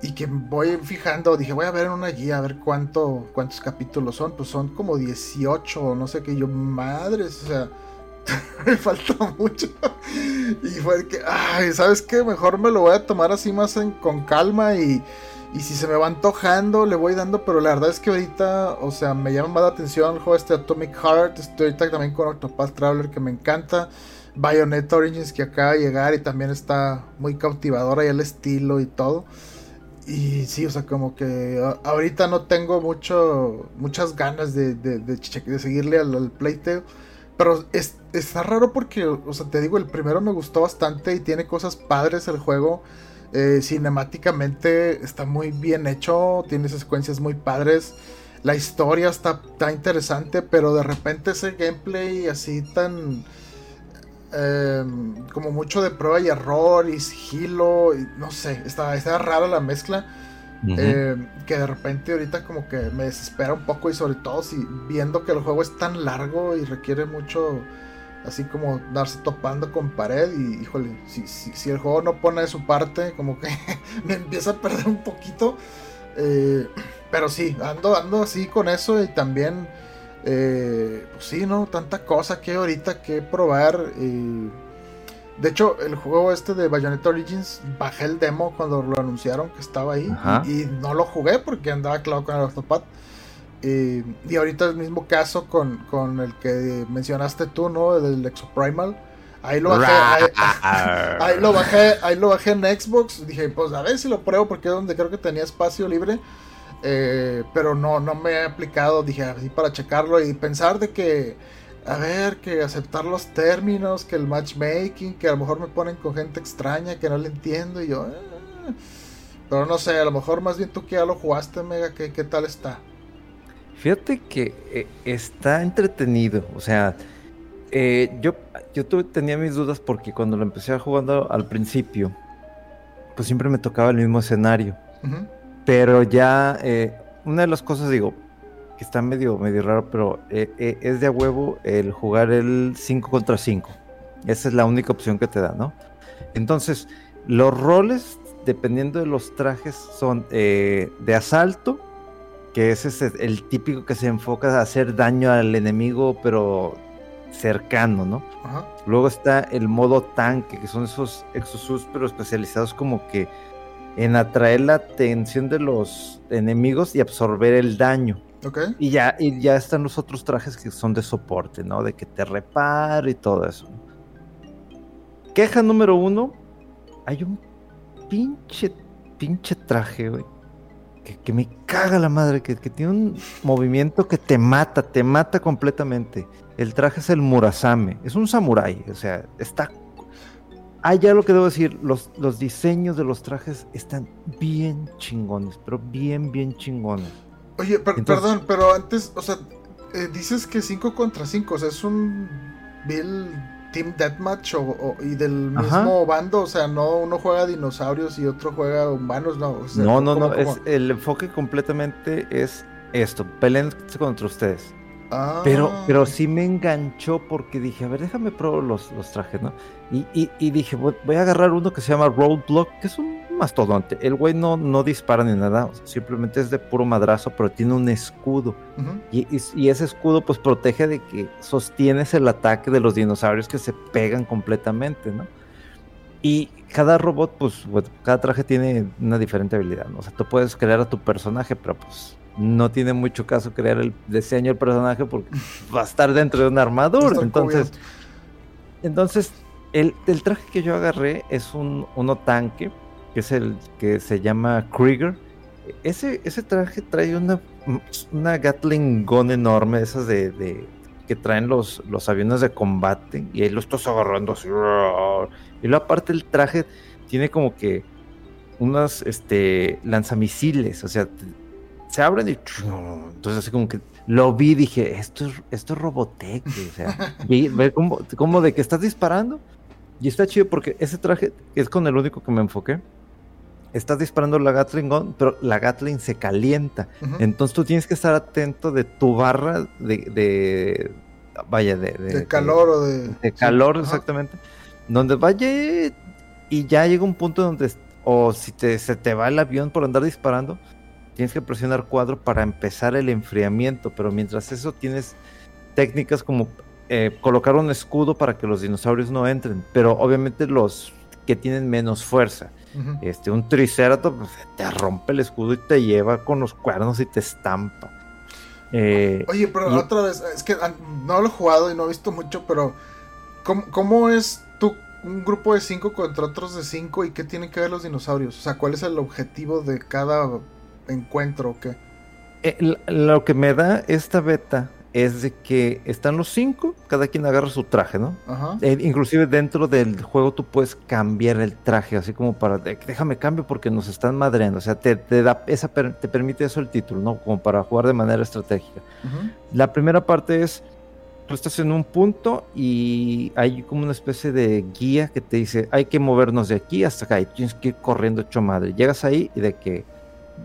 Y que voy fijando, dije, voy a ver en una guía, a ver cuánto, cuántos capítulos son. Pues son como 18 o no sé qué. Yo, madres, o sea, me falta mucho. y fue que, ay, ¿sabes qué? Mejor me lo voy a tomar así más con calma y y si se me va antojando, le voy dando, pero la verdad es que ahorita, o sea, me llama más la atención el juego este Atomic Heart. Estoy ahorita también con Octopath Traveler que me encanta. Bayonetta Origins que acaba de llegar y también está muy cautivadora y el estilo y todo. Y sí, o sea, como que ahorita no tengo mucho, muchas ganas de, de, seguirle al, al Playtale. Pero es, está raro porque, o sea, te digo, el primero me gustó bastante y tiene cosas padres el juego. Eh, cinemáticamente está muy bien hecho, tiene secuencias muy padres. La historia está, tan interesante, pero de repente ese gameplay así tan... Em, como mucho de prueba y error y sigilo, y no sé, está, está rara la mezcla. Em, que de repente ahorita como que me desespera un poco y sobre todo si viendo que el juego es tan largo y requiere mucho así como darse topando con pared y híjole, si, si, el juego no pone de su parte, como que me empieza a perder un poquito. Eh, pero sí, ando, ando así con eso y también, eh, pues sí, ¿no? Tanta cosa que ahorita que probar. de hecho, el juego este de Bayonetta Origins, bajé el demo cuando lo anunciaron que estaba ahí y, no lo jugué porque andaba claro con el Octopath. Eh, y ahorita el mismo caso con, el que mencionaste tú, ¿no? Del Exoprimal. Ahí lo bajé, ahí, lo bajé, ahí lo bajé en Xbox. Dije, pues a ver si lo pruebo porque es donde creo que tenía espacio libre. Eh, pero no, no me he aplicado, dije, así para checarlo y pensar de que, a ver, que aceptar los términos, que el matchmaking, que a lo mejor me ponen con gente extraña que no le entiendo y yo, eh". pero no sé, a lo mejor más bien tú que ya lo jugaste, Mega, ¿qué, qué tal está? Fíjate que eh, está entretenido, o sea, eh, yo, yo tenía mis dudas porque cuando lo empecé a jugando al principio, pues siempre me tocaba el mismo escenario. Pero ya, eh, una de las cosas, digo, que está medio, medio raro, pero es de a huevo el jugar el 5 contra 5. Esa es la única opción que te da, ¿no? Entonces, los roles, dependiendo de los trajes, son de asalto, que ese es el típico que se enfoca a hacer daño al enemigo, pero cercano, ¿no? Luego está el modo tanque, que son esos exosus, pero especializados como que en atraer la atención de los enemigos y absorber el daño. Okay. Y ya, y ya están los otros trajes que son de soporte, ¿no? De que te repare y todo eso. Queja número uno. Hay un pinche, pinche traje, güey que, me caga la madre, que, tiene un movimiento que te mata, te mata completamente. El traje es el Murasame, es un samurái, o sea, está... Ah, ya lo que debo decir, los, los diseños de los trajes están bien chingones, pero bien, bien chingones. Oye, perdón, pero antes, o sea, eh, dices que 5 contra 5, o sea, es un Bill Team Deathmatch o, y del mismo bando, o sea, no uno juega dinosaurios y otro juega humanos, no. no, no, no, Es, el enfoque completamente es esto, peleen contra ustedes. Ah. Pero, pero sí me enganchó porque dije, a ver, déjame probar los, los trajes, ¿no? Y, y, y, dije, voy a agarrar uno que se llama Roadblock, que es un mastodonte. El güey no, no dispara ni nada, simplemente es de puro madrazo, pero tiene un escudo. y, y, ese escudo pues protege de que sostienes el ataque de los dinosaurios que se pegan completamente, ¿no? Y cada robot, pues, cada traje tiene una diferente habilidad, ¿no? O sea, tú puedes crear a tu personaje, pero pues no tiene mucho caso crear el diseño del personaje porque va a estar dentro de una armadura. Entonces, entonces el, el, traje que yo agarré es un uno tanque que es el que se llama Krieger. Ese, ese traje trae una, una Gatling Gun enorme, esas de, que traen los, los aviones de combate, y ahí lo estás agarrando así. Y luego aparte el traje tiene como que unos este, lanzamisiles, o sea, se abren y entonces así como que lo vi dije esto es esto es Robotech o sea ve, como, de que estás disparando y está chido porque ese traje es con el único que me enfoqué estás disparando la Gatling gun, pero la Gatling se calienta. Entonces tú tienes que estar atento de tu barra de, vaya de, de, calor o de de calor exactamente. Donde vaya y ya llega un punto donde o si te, se te va el avión por andar disparando tienes que presionar cuadro para empezar el enfriamiento, pero mientras eso tienes técnicas como eh, colocar un escudo para que los dinosaurios no entren, pero obviamente los que tienen menos fuerza. este, un triceratops pues, te rompe el escudo y te lleva con los cuernos y te estampa. Eh, Oye, pero otra vez, es que no lo he jugado y no he visto mucho, pero ¿cómo, cómo es tú un grupo de cinco contra otros de cinco y qué tienen que ver los dinosaurios? O sea, ¿cuál es el objetivo de cada encuentro o qué? Eh, lo que me da esta beta es de que están los cinco, cada quien agarra su traje, ¿no? Eh, inclusive dentro del juego tú puedes cambiar el traje, así como para, déjame cambio porque nos están madreando, o sea, te, da esa, te permite eso el título, ¿no? Como para jugar de manera estratégica. La primera parte es, tú estás en un punto y hay como una especie de guía que te dice, hay que movernos de aquí hasta acá y tienes que ir corriendo hecho madre. Llegas ahí y de que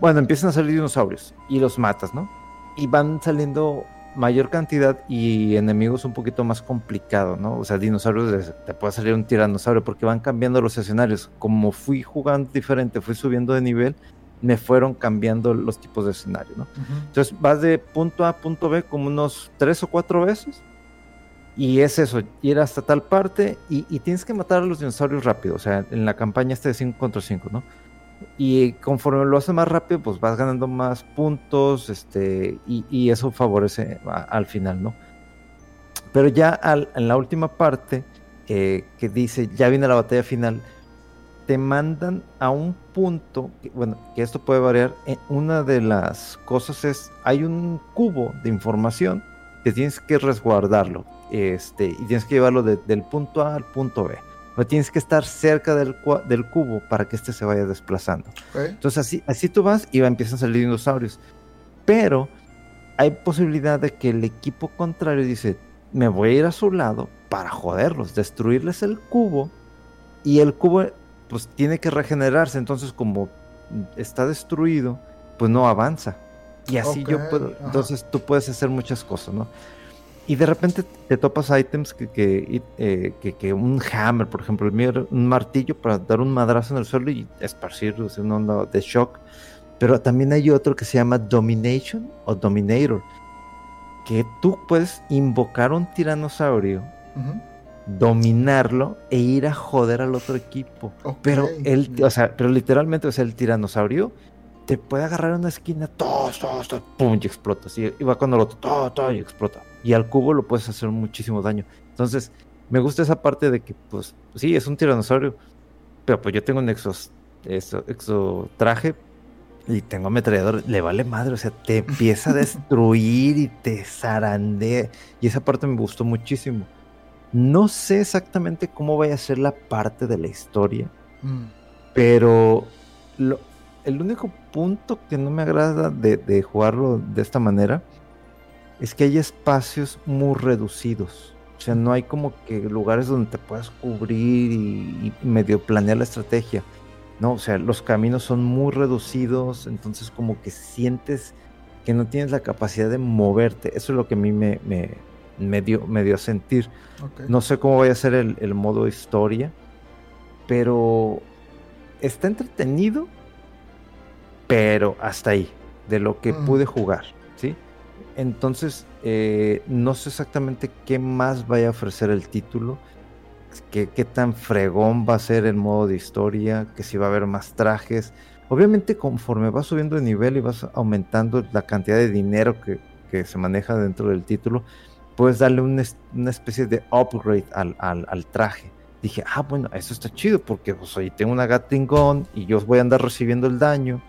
bueno, empiezan a salir dinosaurios y los matas, ¿no? Y van saliendo mayor cantidad y enemigos un poquito más complicado, ¿no? O sea, dinosaurios, te puede salir un tiranosaurio porque van cambiando los escenarios. Como fui jugando diferente, fui subiendo de nivel, me fueron cambiando los tipos de escenario, ¿no? Entonces vas de punto A a punto B como unos tres o cuatro veces. Y es eso, ir hasta tal parte y, y tienes que matar a los dinosaurios rápido. O sea, en la campaña este de 5 contra 5, ¿no? Y conforme lo haces más rápido, pues vas ganando más puntos, este, y, eso favorece al final, ¿no? Pero ya en la última parte, eh, que dice, ya viene la batalla final, te mandan a un punto, bueno, que esto puede variar, eh, una de las cosas es, hay un cubo de información que tienes que resguardarlo, este, y tienes que llevarlo del punto A al punto B tienes que estar cerca del, del cubo para que éste se vaya desplazando. Entonces así, así tú vas y va, empiezan a salir dinosaurios. Pero hay posibilidad de que el equipo contrario dice, me voy a ir a su lado para joderlos, destruirles el cubo y el cubo pues tiene que regenerarse, entonces como está destruido, pues no avanza. Y así yo puedo, entonces tú puedes hacer muchas cosas, ¿no? Y de repente te topas ítems que, eh, que, que, un hammer, por ejemplo, el un martillo para dar un madrazo en el suelo y esparcir un onda de shock. Pero también hay otro que se llama Domination o Dominator, que tú puedes invocar un tiranosaurio, dominarlo e ir a joder al otro equipo. Pero él, o sea, pero literalmente, o sea, el tiranosaurio te puede agarrar en una esquina, todo, todo, todo, pum, y explota. Y va cuando lo otro, todo, todo, y explota. Y al cubo lo puedes hacer muchísimo daño. Entonces, me gusta esa parte de que, pues, sí, es un tiranosaurio, pero pues yo tengo un exos, exo, traje y tengo ametrallador, le vale madre, o sea, te empieza a destruir y te zarandea. Y esa parte me gustó muchísimo. No sé exactamente cómo vaya a ser la parte de la historia, mm. pero lo, el único punto que no me agrada de, jugarlo de esta manera es que hay espacios muy reducidos. O sea, no hay como que lugares donde te puedas cubrir y, medio planear la estrategia. No, o sea, los caminos son muy reducidos, entonces como que sientes que no tienes la capacidad de moverte. Eso es lo que a mí me, me, dio, a sentir. No sé cómo vaya a ser el, el modo historia, pero está entretenido pero hasta ahí, de lo que pude jugar, ¿sí? Entonces, eh, no sé exactamente qué más vaya a ofrecer el título, qué, qué tan fregón va a ser el modo de historia, que si va a haber más trajes. Obviamente, conforme vas subiendo de nivel y vas aumentando la cantidad de dinero que, que se maneja dentro del título, puedes darle una especie de upgrade al, al, al traje dije, ah, bueno, eso está chido porque pues, hoy tengo una Gatling Gun y yo voy a andar recibiendo el daño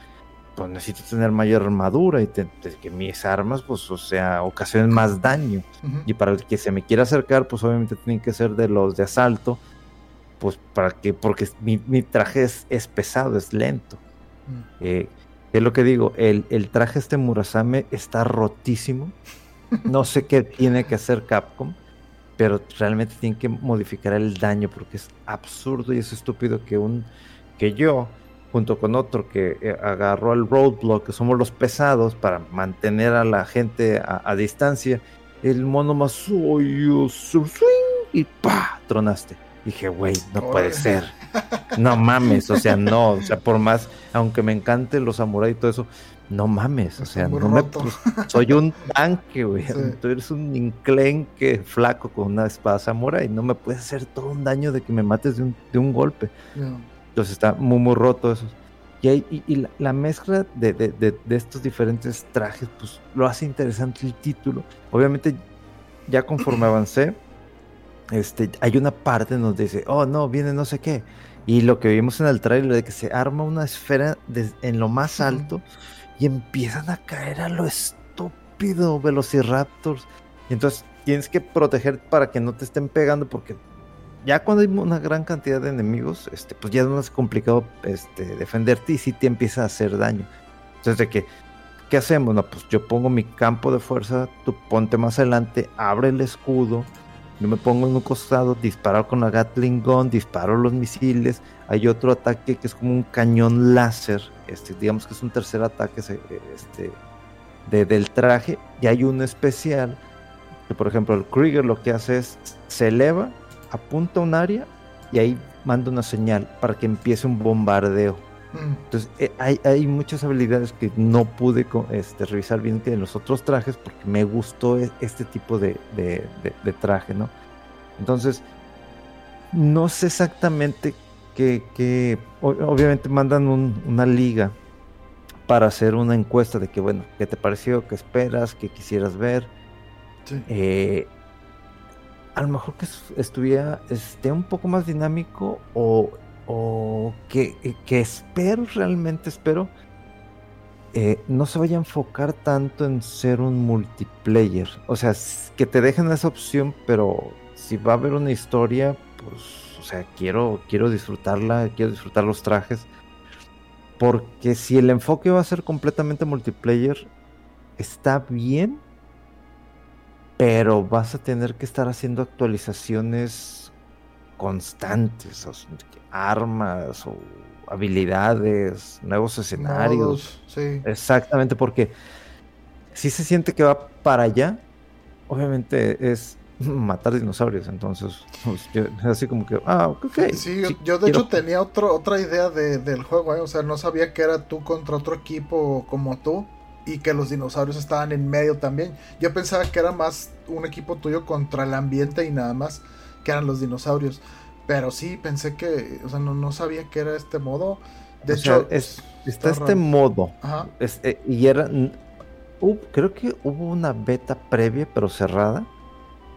pues necesito tener mayor armadura y que mis armas, pues, o sea, ocasionen más daño. Y para el que se me quiera acercar, pues obviamente tienen que ser de los de asalto, pues para que, porque mi, traje es, pesado, es lento. Eh, Es lo que digo, el, el traje este Murasame está rotísimo. No sé qué tiene que hacer Capcom, pero realmente tiene que modificar el daño porque es absurdo y es estúpido que un que yo junto con otro que eh, agarró el roadblock, que somos los pesados para mantener a la gente a, distancia, el mono más swing y pa tronaste. Dije, güey, no puede ser. No mames, o sea, no, o sea, por más, aunque me encante los samuráis y todo eso, no mames, o sea, no me, pues, soy un tanque, güey. Tú eres un inclenque flaco con una espada samurai. No me puedes hacer todo un daño de que me mates de un, de un golpe. Entonces está muy, muy roto eso. Y, y, la, mezcla de, de, estos diferentes trajes, pues lo hace interesante el título. Obviamente, ya conforme avancé, este, hay una parte donde dice, oh no, viene no sé qué. Y lo que vimos en el trailer de que se arma una esfera en lo más alto y empiezan a caer a lo estúpido Velociraptors. Y entonces tienes que proteger para que no te estén pegando porque ya cuando hay una gran cantidad de enemigos, este, pues ya es más complicado este, defenderte y si te empieza a hacer daño. Entonces, de ¿qué hacemos? No, pues yo pongo mi campo de fuerza, tú ponte más adelante, abre el escudo, yo me pongo en un costado, disparo con la Gatling Gun, disparo los misiles. Hay otro ataque que es como un cañón láser, este, digamos que es un tercer ataque este, de, del traje. Y hay uno especial, que por ejemplo el Krieger lo que hace es, se eleva, apunta un área y ahí manda una señal para que empiece un bombardeo. Entonces, eh, hay, muchas habilidades que no pude este, revisar bien en los otros trajes porque me gustó e, este tipo de, traje, ¿no? Entonces, no sé exactamente que, obviamente mandan una liga para hacer una encuesta de que, bueno, ¿qué te pareció? ¿Qué esperas? ¿Qué quisieras ver? Eh, a lo mejor que estuviera esté un poco más dinámico o o que, eh, que espero, realmente espero, eh, no se vaya a enfocar tanto en ser un multiplayer. O sea, que te dejen esa opción, pero si va a haber una historia, pues, o sea, quiero, quiero disfrutarla, quiero disfrutar los trajes. Porque si el enfoque va a ser completamente multiplayer, está bien, pero vas a tener que estar haciendo actualizaciones constantes, armas o habilidades, nuevos escenarios. Exactamente, porque si se siente que va para allá, obviamente es matar dinosaurios, entonces pues, así como que, ah, ok. Sí, yo, de hecho tenía otro, otra idea del juego, ¿eh? o sea, no sabía que era tú contra otro equipo como tú y que los dinosaurios estaban en medio también. Yo pensaba que era más un equipo tuyo contra el ambiente y nada más que eran los dinosaurios. Pero sí, pensé que, o sea, no, sabía que era este modo. De hecho, es, está, este modo. Ajá. Eh, y era, creo que hubo una beta previa, pero cerrada.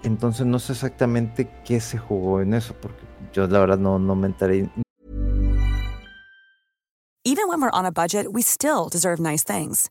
Entonces no sé exactamente qué se jugó en eso, porque yo la verdad no, no me enteré. Even when we're on a budget, we still deserve nice things.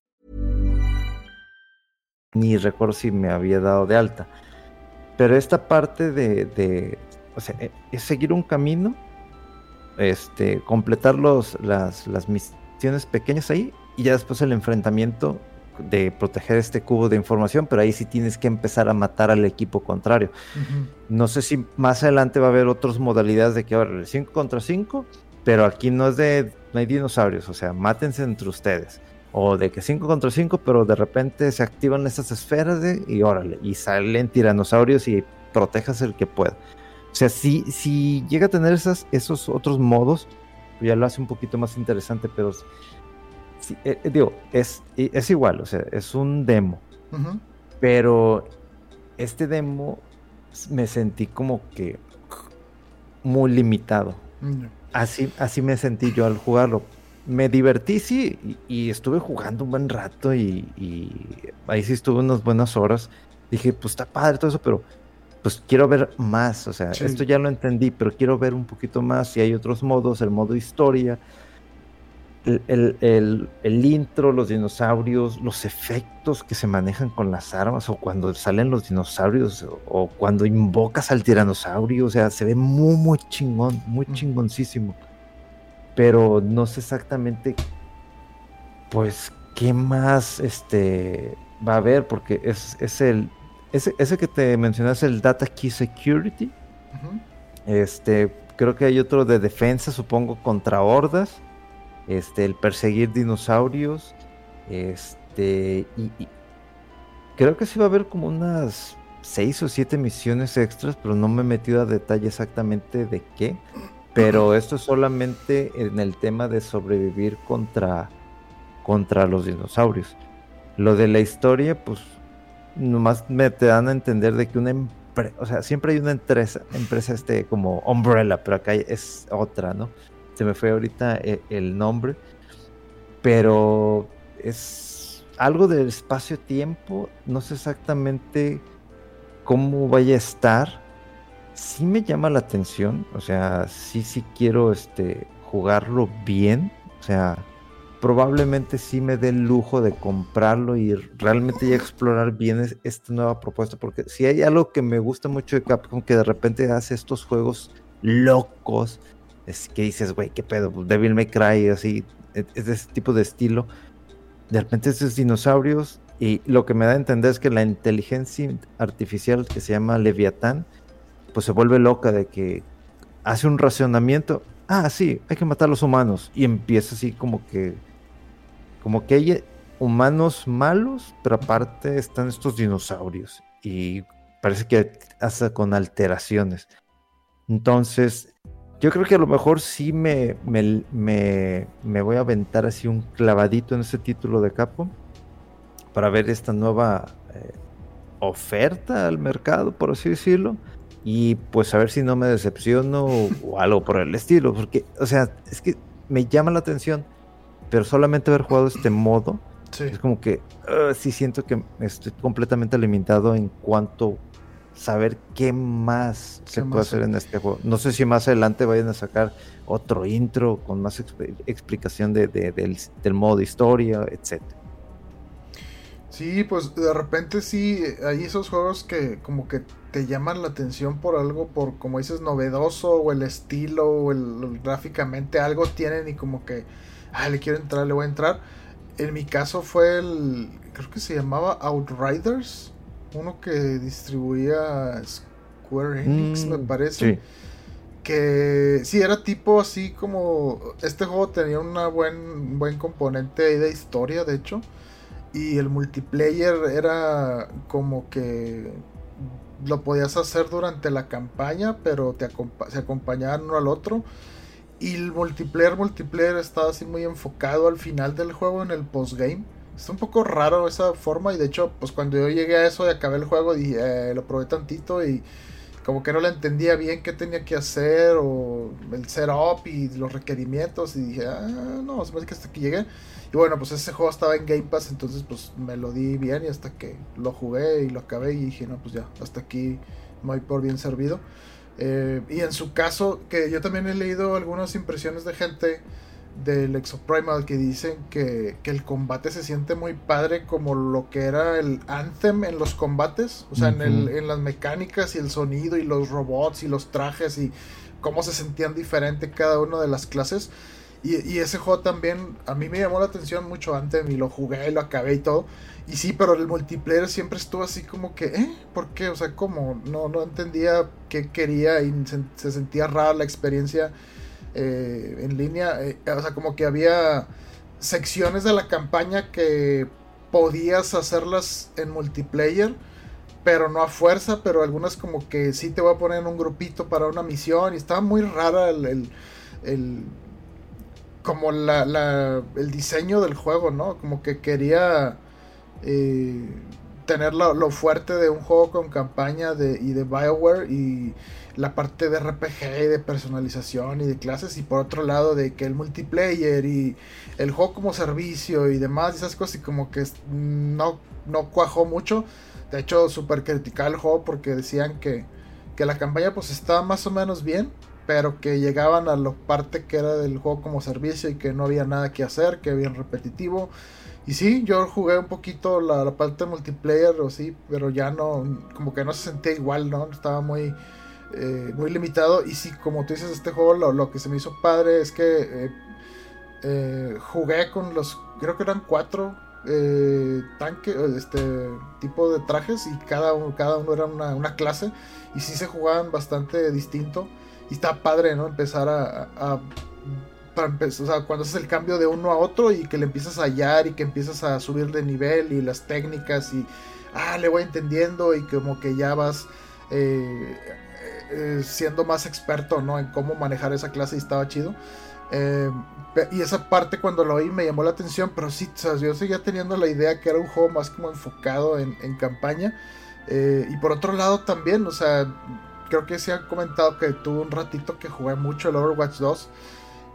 Ni recuerdo si me había dado de alta. Pero esta parte de, de o sea, es seguir un camino este, completar los, las, las misiones pequeñas ahí y ya después el enfrentamiento de proteger este cubo de información, pero ahí sí tienes que empezar a matar al equipo contrario. No sé si más adelante va a haber otras modalidades de que ahora 5 contra 5, pero aquí no es de, no hay dinosaurios, o sea, mátense entre ustedes. O de que 5 contra 5, pero de repente se activan esas esferas de, y órale, y salen tiranosaurios y protejas el que pueda. O sea, si, si llega a tener esas, esos otros modos, pues ya lo hace un poquito más interesante, pero eh, eh, digo, es, es igual, o sea, es un demo. Pero este demo me sentí como que muy limitado. Así, así me sentí yo al jugarlo. Me divertí, sí, y, estuve jugando un buen rato y, ahí sí estuve unas buenas horas. Dije, pues está padre todo eso, pero pues quiero ver más. O sea, esto ya lo entendí, pero quiero ver un poquito más. Si hay otros modos, el modo historia, el, intro, los dinosaurios, los efectos que se manejan con las armas, o cuando salen los dinosaurios, o, cuando invocas al tiranosaurio. O sea, se ve muy, muy chingón, muy chingoncísimo pero no sé exactamente, pues, qué más este, va a haber, porque es, es el, ese, ese, que te mencionas, el Data Key Security. Este, creo que hay otro de defensa, supongo, contra hordas. Este, el perseguir dinosaurios. Este, y, y creo que sí va a haber como unas seis o siete misiones extras, pero no me he metido a detalle exactamente de qué. Pero esto es solamente en el tema de sobrevivir contra, contra los dinosaurios. Lo de la historia, pues nomás me te dan a entender de que una empresa, o sea, siempre hay una empresa, empresa este como Umbrella, pero acá es otra, ¿no? Se me fue ahorita el, el nombre, pero es algo del espacio-tiempo, no sé exactamente cómo vaya a estar, sí me llama la atención, o sea, sí, sí quiero este, jugarlo bien, o sea, probablemente sí me dé el lujo de comprarlo y realmente ya explorar bien esta nueva propuesta, porque si hay algo que me gusta mucho de Capcom, que de repente hace estos juegos locos, es que dices, güey, qué pedo, pues, Devil May Cry, así, es de ese tipo de estilo, de repente esos dinosaurios, y lo que me da a entender es que la inteligencia artificial que se llama Leviatán, pues se vuelve loca de que hace un racionamiento. Ah, sí, hay que matar a los humanos. Y empieza así como que. Como que hay humanos malos, pero aparte están estos dinosaurios. Y parece que hace con alteraciones. Entonces, yo creo que a lo mejor sí me, me, me, voy a aventar así un clavadito en ese título de capo para ver esta nueva eh, oferta al mercado, por así decirlo y pues a ver si no me decepciono o, algo por el estilo, porque, o sea, es que me llama la atención, pero solamente haber jugado este modo, es como que uh, sí siento que estoy completamente limitado en cuanto saber qué más se puede hacer en este juego. No sé si más adelante vayan a sacar otro intro con más explicación de, del, del modo de historia, etcétera. Sí, pues de repente sí, hay esos juegos que como que te llaman la atención por algo, por como dices, novedoso, o el estilo, o el, gráficamente algo tienen y como que, ah, le quiero entrar, le voy a entrar. En mi caso fue el, creo que se llamaba Outriders, uno que distribuía Square Enix, me mm, parece. Que sí, era tipo así como, este juego tenía una buen, buen componente de historia, de hecho y el multiplayer era como que lo podías hacer durante la campaña, pero te se acompañaban uno al otro. Y el multiplayer, multiplayer estaba así muy enfocado al final del juego en el postgame. Es un poco raro esa forma y de hecho, pues cuando yo llegué a eso y acabé el juego, dije, eh, lo probé tantito y como que no le entendía bien qué tenía que hacer o el setup y los requerimientos y dije, ah, no, se me hace que hasta aquí llegué. Y bueno, pues ese juego estaba en Game Pass, entonces pues me lo di bien y hasta que lo jugué y lo acabé y dije, no, pues ya, hasta aquí me por bien servido. Eh, y en su caso, que yo también he leído algunas impresiones de gente del Exoprimal que dicen que, que, el combate se siente muy padre como lo que era el Anthem en los combates, o sea, en, el, en las mecánicas y el sonido y los robots y los trajes y cómo se sentían diferente cada una de las clases. Y, ese juego también a mí me llamó la atención mucho antes y lo jugué y lo acabé y todo. Y sí, pero el multiplayer siempre estuvo así como que, ¿eh? ¿Por qué? O sea, como no, no entendía qué quería y se, sentía rara la experiencia eh, en línea. Eh, o sea, como que había secciones de la campaña que podías hacerlas en multiplayer, pero no a fuerza, pero algunas como que sí te voy a poner en un grupito para una misión y estaba muy rara el como la, el diseño del juego, ¿no? Como que quería, eh, tener lo, lo, fuerte de un juego con campaña de, y de Bioware y la parte de RPG y de personalización y de clases y por otro lado de que el multiplayer y el juego como servicio y demás esas cosas y como que no, no cuajó mucho de hecho súper criticaba el juego porque decían que, que la campaña pues estaba más o menos bien pero que llegaban a la parte que era del juego como servicio y que no había nada que hacer, que había repetitivo. Y sí, yo jugué un poquito la, parte multiplayer o sí, pero ya no, como que no se sentía igual, ¿no? Estaba muy, eh, muy limitado. Y sí, como tú dices, este juego lo, que se me hizo padre es que eh, eh, jugué con los, creo que eran cuatro tanques, este tipo de trajes y cada uno, cada uno era una, una clase. Y sí se jugaban bastante distinto. Y está padre, ¿no? Empezar a, o sea, cuando haces el cambio de uno a otro y que le empiezas a hallar y que empiezas a subir de nivel y las técnicas y, ah, le voy entendiendo y como que ya vas eh, eh, siendo más experto, ¿no? En cómo manejar esa clase y estaba chido. Eh, y esa parte cuando lo oí me llamó la atención, pero sí, o sea, yo seguía teniendo la idea que era un juego más como enfocado en, campaña. y por otro lado también, o sea, creo que se han comentado que tuve un ratito que jugué mucho el Overwatch 2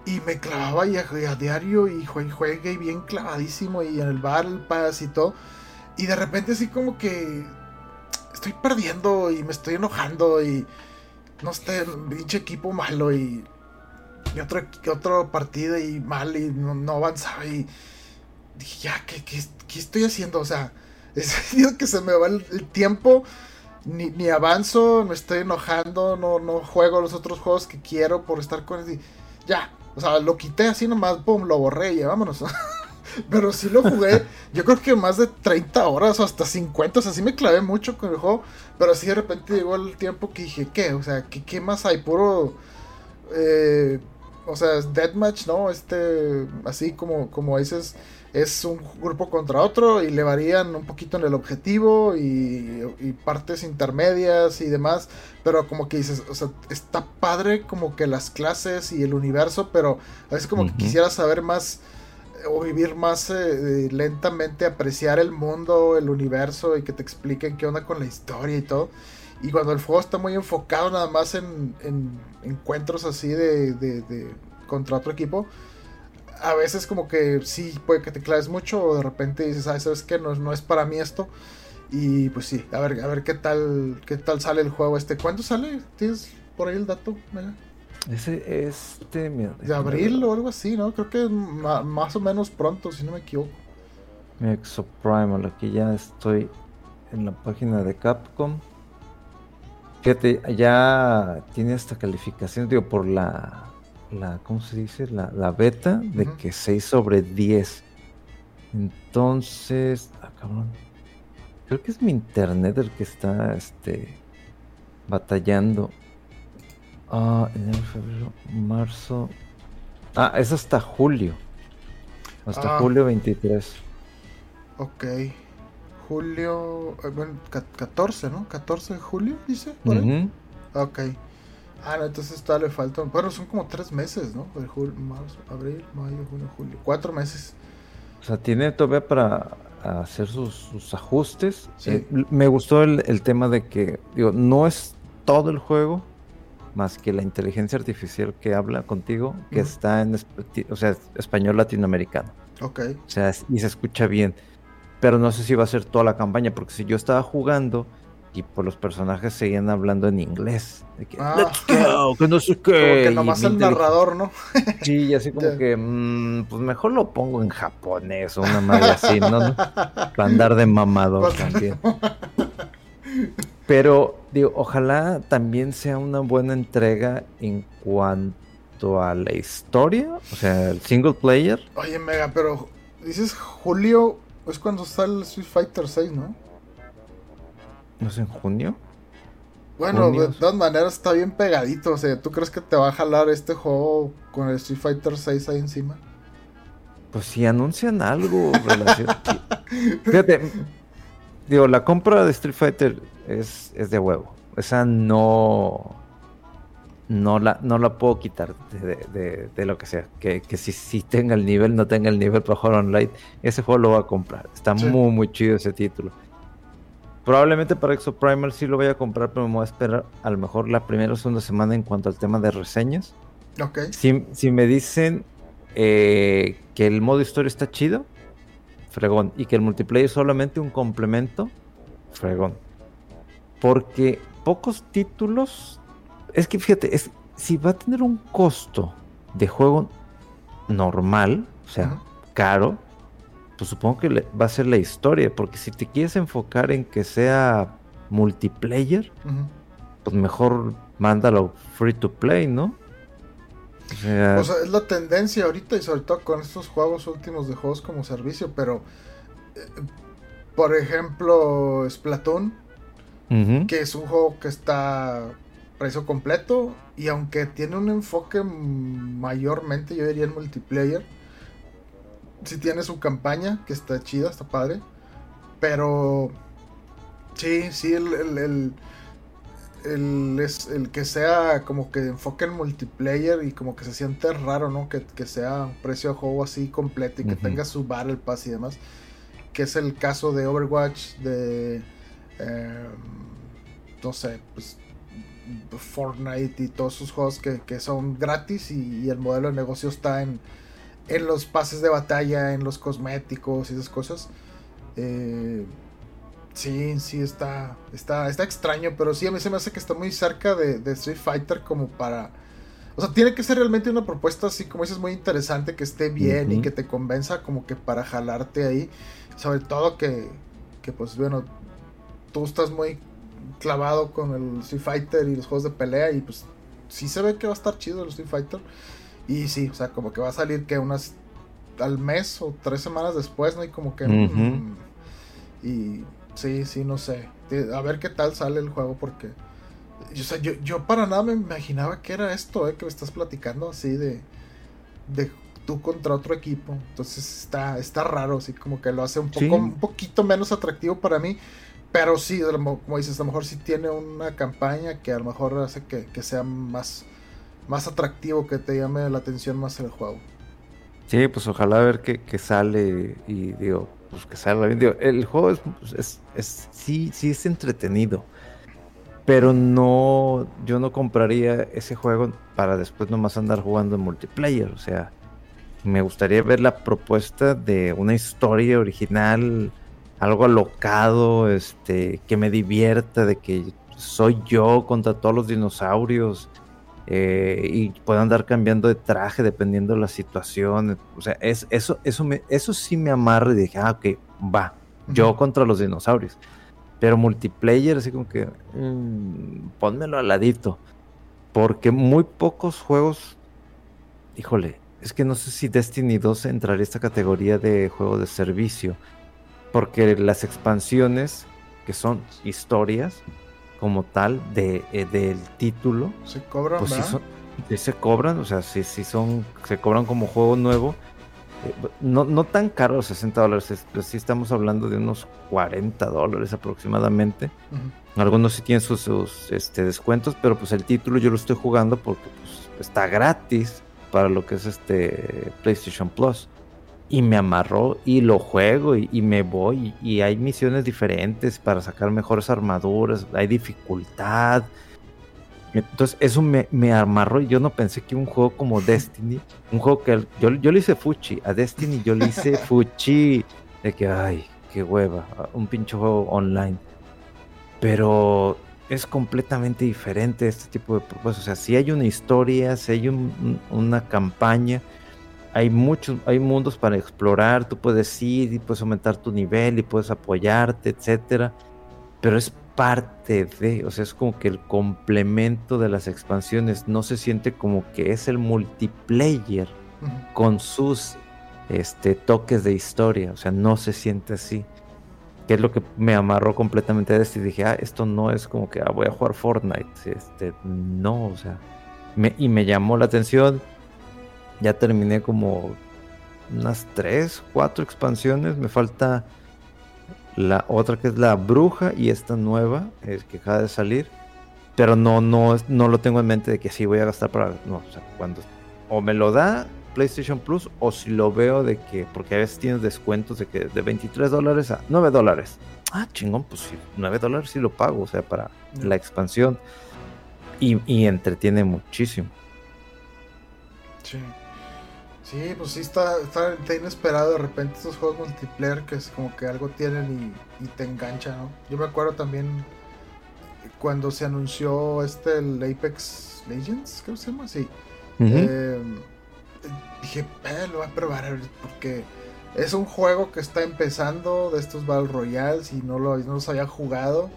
y me clavaba y a, diario y juegue, juegue bien clavadísimo y en el Battle Pass y todo. Y de repente así como que estoy perdiendo y me estoy enojando y no sé, pinche equipo malo y, y otro, otro partido y mal y no, avanzaba y dije, ya, ¿qué, qué, estoy haciendo? O sea, es que se me va el tiempo ni, ni, avanzo, me estoy enojando, no, no juego los otros juegos que quiero por estar con él. Ya, o sea, lo quité así nomás, pum, lo borré y vámonos. Pero sí lo jugué, yo creo que más de 30 horas o hasta 50, o sea, sí me clavé mucho con el juego. Pero así de repente llegó el tiempo que dije, ¿qué? O sea, ¿qué, qué más hay? Puro... Eh, o sea, deathmatch, ¿no? Este, así como, como dices, es un grupo contra otro y le varían un poquito en el objetivo y, partes intermedias y demás, pero como que dices, o sea, está padre como que las clases y el universo, pero a veces como que quisiera saber más o vivir más eh, lentamente, apreciar el mundo, el universo y que te expliquen qué onda con la historia y todo. Y cuando el juego está muy enfocado nada más en, encuentros así de, contra otro equipo, a veces como que sí puede que te claves mucho o de repente dices, ah, sabes que no, no es para mí esto. Y pues sí, a ver, a ver qué tal, qué tal sale el juego este. ¿Cuándo sale? ¿Tienes por ahí el dato? Ese, este, De abril o algo así, ¿no? Creo que más o menos pronto, si no me equivoco. Exoprimal, aquí ya estoy en la página de Capcom. Fíjate, ya tiene esta calificación, digo, por la, la ¿cómo se dice? La, la beta de que 6 sobre 10. Entonces, ah, cabrón. Creo que es mi internet el que está, este, batallando. Ah, enero, febrero, marzo. Ah, es hasta julio. Hasta ah. julio 23. Ok julio, eh, bueno, 14, ¿no? 14 de julio, dice. Ok. Ah, no, entonces todavía le falta. Bueno, son como tres meses, ¿no? marzo, abril, mayo, junio, julio. Cuatro meses. O sea, tiene todavía para hacer sus, ajustes. Eh, me gustó el, tema de que, digo, no es todo el juego, más que la inteligencia artificial que habla contigo, que está en, o sea, español latinoamericano. Ok. O sea, y se escucha bien pero no sé si va a ser toda la campaña, porque si yo estaba jugando y por los personajes seguían hablando en inglés, de que, ah. que no sé qué. Como que nomás el narrador, ¿no? sí, y así como que, mm, pues mejor lo pongo en japonés o una madre así, ¿no? Para andar de mamador también. Pero, digo, ojalá también sea una buena entrega en cuanto a la historia, o sea, el single player. Oye, Mega, pero dices Julio es cuando sale Street Fighter 6, ¿no? ¿No es en junio? Bueno, de todas maneras está bien pegadito. O sea, ¿tú crees que te va a jalar este juego con el Street Fighter 6 ahí encima? Pues si anuncian algo Fíjate, digo, la compra de Street Fighter es, es de huevo. Esa no no la, no la puedo quitar de, lo que sea. Que, si, si, tenga el nivel, no tenga el nivel para jugar online, ese juego lo voy a comprar. Está muy, muy chido ese título. Probablemente para Exo Primal sí lo voy a comprar, pero me voy a esperar a lo mejor la primera o segunda semana en cuanto al tema de reseñas. Ok. Si, si me dicen eh, que el modo historia está chido, fregón. Y que el multiplayer es solamente un complemento, fregón. Porque pocos títulos. Es que fíjate, es, si va a tener un costo de juego normal, o sea, caro, pues supongo que le- va a ser la historia. Porque si te quieres enfocar en que sea multiplayer, pues mejor mándalo free to play, ¿no? O sea, O sea, es la tendencia ahorita y sobre todo con estos juegos últimos de juegos como servicio, pero eh, por ejemplo Splatoon, que es un juego que está precio completo y aunque tiene un enfoque mayormente yo diría en multiplayer, si tiene su campaña que está chida, está padre, pero sí, sí el, el, el- el- es, el que sea como que enfoque en multiplayer y como que se siente raro, ¿no? Que, que sea un precio de juego así completo y que tenga su Battle Pass y demás. Que es el caso de Overwatch, de... eh, no sé, pues... Fortnite y todos sus juegos que, que son gratis y, y el modelo de negocio está en, en los pases de batalla, en los cosméticos y esas cosas. Eh, sí, sí, está, está, está extraño, pero sí, a mí se me hace que está muy cerca de, de Street Fighter como para... O sea, tiene que ser realmente una propuesta así, como dices, muy interesante, que esté bien y que te convenza como que para jalarte ahí. Sobre todo que, que pues bueno, tú estás muy clavado con el Street Fighter y los juegos de pelea y pues sí se ve que va a estar chido el Street Fighter. Y sí, o sea, como que va a salir que unas al mes o tres semanas después, ¿no? Y como que... Mm, y sí, sí, no sé. A ver qué tal sale el juego porque... O sea, yo, yo para nada me imaginaba que era esto, ¿eh? Que me estás platicando así de... De tú contra otro equipo. Entonces está, está raro, así como que lo hace un, poco, Sí. un poquito menos atractivo para mí. Pero sí, a como dices, a lo mejor sí tiene una campaña que a lo mejor hace que, que sea más, más atractivo, que te llame la atención más el juego. Sí, pues ojalá ver que, que sale y digo, pues que salga bien. Digo, el juego es, es, es- sí, sí es entretenido, pero no, yo no compraría ese juego para después nomás andar jugando en multiplayer. O sea, me gustaría ver la propuesta de una historia original, algo alocado, este, que me divierta, de que soy yo contra todos los dinosaurios eh, y puedo andar cambiando de traje dependiendo de la situación. O sea, es, eso, eso, me, eso sí me amarra y dije, ah, ok, va, yo contra los dinosaurios. Pero multiplayer, así como que, mm, pónmelo al ladito. Porque muy pocos juegos, híjole, es que no sé si Destiny 2 entraría a esta categoría de juego de servicio. Porque las expansiones, que son historias como tal de, eh, del título, Se cobran, pues sí, son- sí se cobran, o sea, sí, sí son, se cobran como juego nuevo. Eh, no, no tan caro, 60 dólares, es- pues sí estamos hablando de unos 40 dólares aproximadamente. Algunos sí tienen sus, sus, este, descuentos, pero pues el título yo lo estoy jugando porque pues, está gratis para lo que es este PlayStation Plus. Y me amarró y lo juego y, y me voy. Y, hay misiones diferentes para sacar mejores armaduras, hay dificultad. Entonces eso me, me amarró y yo no pensé que un juego como Destiny, un juego que yo, yo le hice Fuchi, a Destiny yo le hice Fuchi, de que, ay, qué hueva, un pinche juego online. Pero es completamente diferente este tipo de propuestas. O sea, si hay una historia, si hay un- un- una campaña, hay muchos, hay mundos para explorar, tú puedes ir y puedes aumentar tu nivel y puedes apoyarte, etcétera. Pero es parte de, o sea, es como que el complemento de las expansiones no se siente como que es el multiplayer con sus este, toques de historia, o sea, no se siente así. Que es lo que me amarró completamente a esto y dije, ah, esto no es como que ah, voy a jugar Fortnite. Este, no, o sea, me- y me llamó la atención. Ya terminé como unas tres, cuatro expansiones. Me falta la otra que es la bruja y esta nueva, es que acaba de salir. Pero no, no, no lo tengo en mente de que sí voy a gastar para. No, o sea, cuando o me lo da PlayStation Plus o si lo veo de que, porque a veces tienes descuentos de que de 23 dólares a 9 dólares. Ah, chingón, pues sí, 9 dólares sí lo pago, o sea, para la expansión. Y, y entretiene muchísimo. Sí. Pues sí está, está, inesperado de repente estos juegos multiplayer que es como que algo tienen y, te engancha, ¿no? Yo me acuerdo también cuando se anunció este el Apex Legends, creo que se llama, sí. Eh, dije, eh, lo voy a probar porque es un juego que está empezando de estos Battle Royales y no, lo, no los había jugado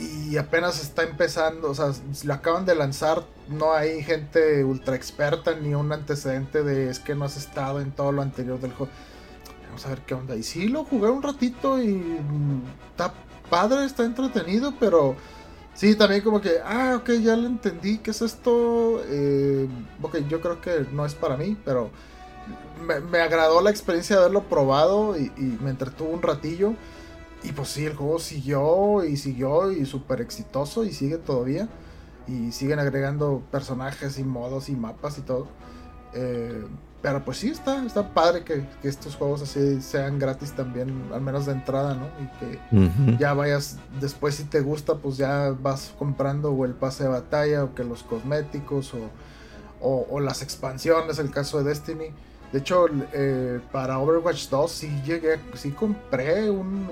y apenas está empezando, o sea, lo acaban de lanzar, no hay gente ultra experta ni un antecedente de es que no has estado en todo lo anterior del juego. Vamos a ver qué onda. Y sí, lo jugué un ratito y mm, está padre, está entretenido, pero sí, también como que, ah, ok, ya lo entendí, ¿qué es esto? Eh, ok, yo creo que no es para mí, pero me, agradó la experiencia de haberlo probado y, y me entretuvo un ratillo. Y pues sí, el juego siguió y siguió y súper exitoso y sigue todavía. Y siguen agregando personajes y modos y mapas y todo. Eh, pero pues sí, está, está padre que, estos juegos así sean gratis también, al menos de entrada, ¿no? Y que ya vayas, después si te gusta, pues ya vas comprando o el pase de batalla o que los cosméticos o, o las expansiones, el caso de Destiny. De hecho, eh, para Overwatch 2 sí llegué, sí compré un,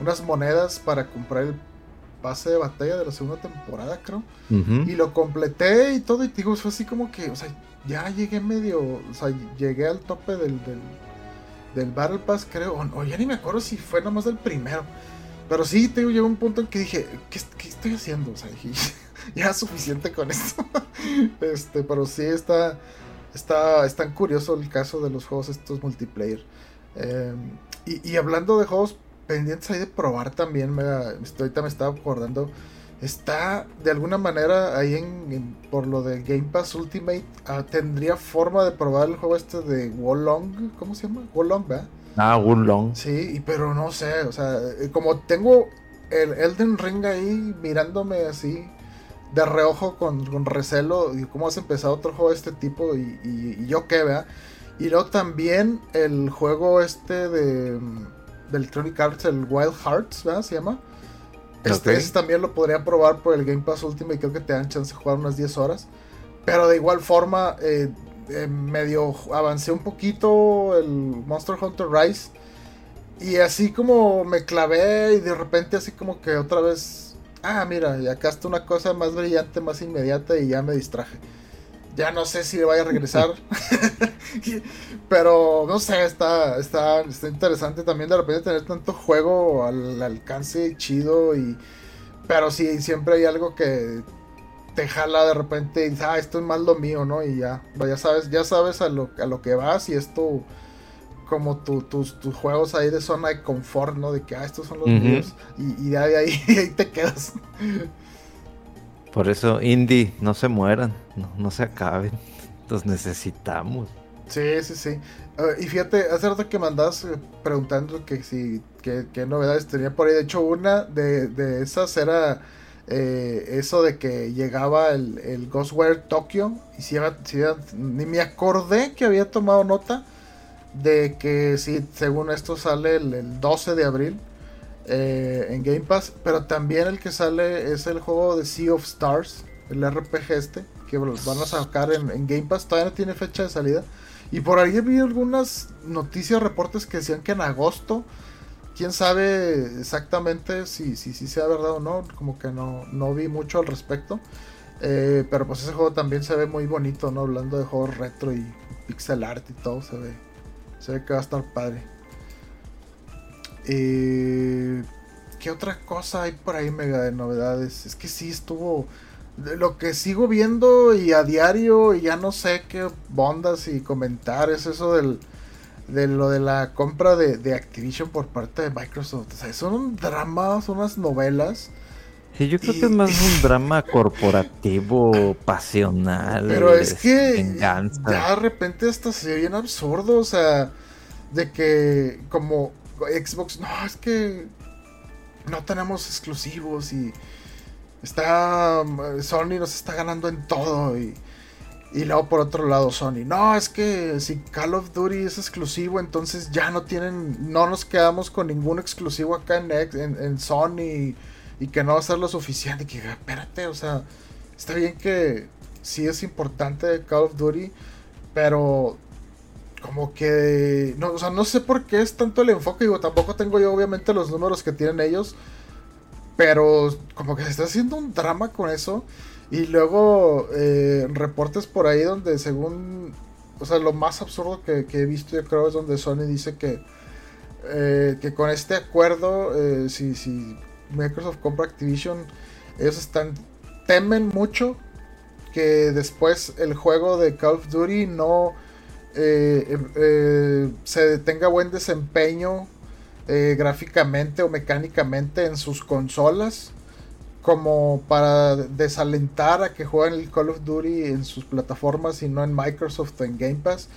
unas monedas para comprar el pase de batalla de la segunda temporada, creo. Y lo completé y todo, y digo, fue así como que, o sea, ya llegué medio, o sea, llegué al tope del, del, Battle Pass, creo, o, ya ni me acuerdo si fue nomás del primero. Pero sí, te llegó un punto en que dije, ¿qué, estoy haciendo? O sea, dije, ya es suficiente con esto. este, pero sí está Está, es tan curioso el caso de los juegos estos multiplayer. Em, y, hablando de juegos pendientes ahí de probar también, me, ahorita me estaba acordando. Está de alguna manera ahí en, por lo de Game Pass Ultimate. Ah, tendría forma de probar el juego este de Wolong. ¿Cómo se llama? Wolong, ¿verdad? Ah, Wolong. Sí, pero no sé. O sea, eh, como tengo el Elden Ring ahí mirándome así de reojo con, recelo y cómo has empezado otro juego de este tipo y, yo qué, vea. Y luego también el juego este de, Electronic Arts, el Wild Hearts, ¿verdad? Se llama. Este, ese también lo podría probar por el Game Pass Ultimate y creo que te dan chance de jugar unas 10 horas. Pero de igual forma, eh, eh, medio avancé un poquito el Monster Hunter Rise. Y así como me clavé y de repente así como que otra vez ah, mira, y acá está una cosa más brillante, más inmediata y ya me distraje. Ya no sé si le vaya a regresar. Pero no sé, está, está, está interesante también de repente tener tanto juego al alcance chido y... Pero sí, siempre hay algo que te jala de repente y dices, ah, esto es más lo mío, ¿no? Y ya, ya sabes, ya sabes a lo, a lo que vas y esto como tus, juegos ahí de zona de confort, ¿no? De que, ah, estos son los míos. Y, de ahí, ahí, te quedas. Por eso, indie, no se mueran, no, se acaben. Los necesitamos. Sí, sí, sí. Ah, y fíjate, hace rato que mandas eh, preguntando que si, qué novedades tenía por ahí. De hecho, una de, esas era eh, eso de que llegaba el, el Ghostware Tokyo. Y si, si, ni me acordé que había tomado nota de que sí, según esto sale el, 12 de abril eh, en Game Pass, pero también el que sale es el juego de Sea of Stars, el RPG este, que van a sacar en, Game Pass, todavía no tiene fecha de salida. Y por ahí vi algunas noticias, reportes que decían que en agosto, quién sabe exactamente si, si, si sea verdad o no, como que no, no vi mucho al respecto. Eh, pero pues ese juego también se ve muy bonito, ¿no? Hablando de juegos retro y pixel art y todo, se ve, se ve que va a estar padre. Eh, ¿Qué otra cosa hay por ahí mega de novedades? Es que sí estuvo... De lo que sigo viendo y a diario y ya no sé qué bondas y comentar es eso del, de lo de la compra de, Activision por parte de Microsoft. O sea, son dramas, unas novelas. Sí, yo creo que es más un drama corporativo, pasional. Pero es que ya de repente hasta se ve bien absurdo, o sea, de que como Xbox, no, es que no tenemos exclusivos y está Sony nos está ganando en todo y, Y luego por otro lado Sony, no, es que si Call of Duty es exclusivo, entonces ya no tienen, no nos quedamos con ningún exclusivo acá en, en, Sony y, que no va a ser lo suficiente. Que, espérate, o sea, está bien que sí es importante Call of Duty, pero como que, no, o sea, no sé por qué es tanto el enfoque, digo, tampoco tengo yo obviamente los números que tienen ellos, pero como que se está haciendo un drama con eso. Y luego eh, reportes por ahí donde según, o sea, lo más absurdo que, he visto yo creo es donde Sony dice que, eh, que con este acuerdo, eh, si, si Microsoft compra Activision, ellos están, temen mucho que después el juego de Call of Duty no se tenga buen desempeño gráficamente o mecánicamente en sus consolas como para desalentar a que jueguen el Call of Duty en sus plataformas y no en Microsoft o en Game Pass.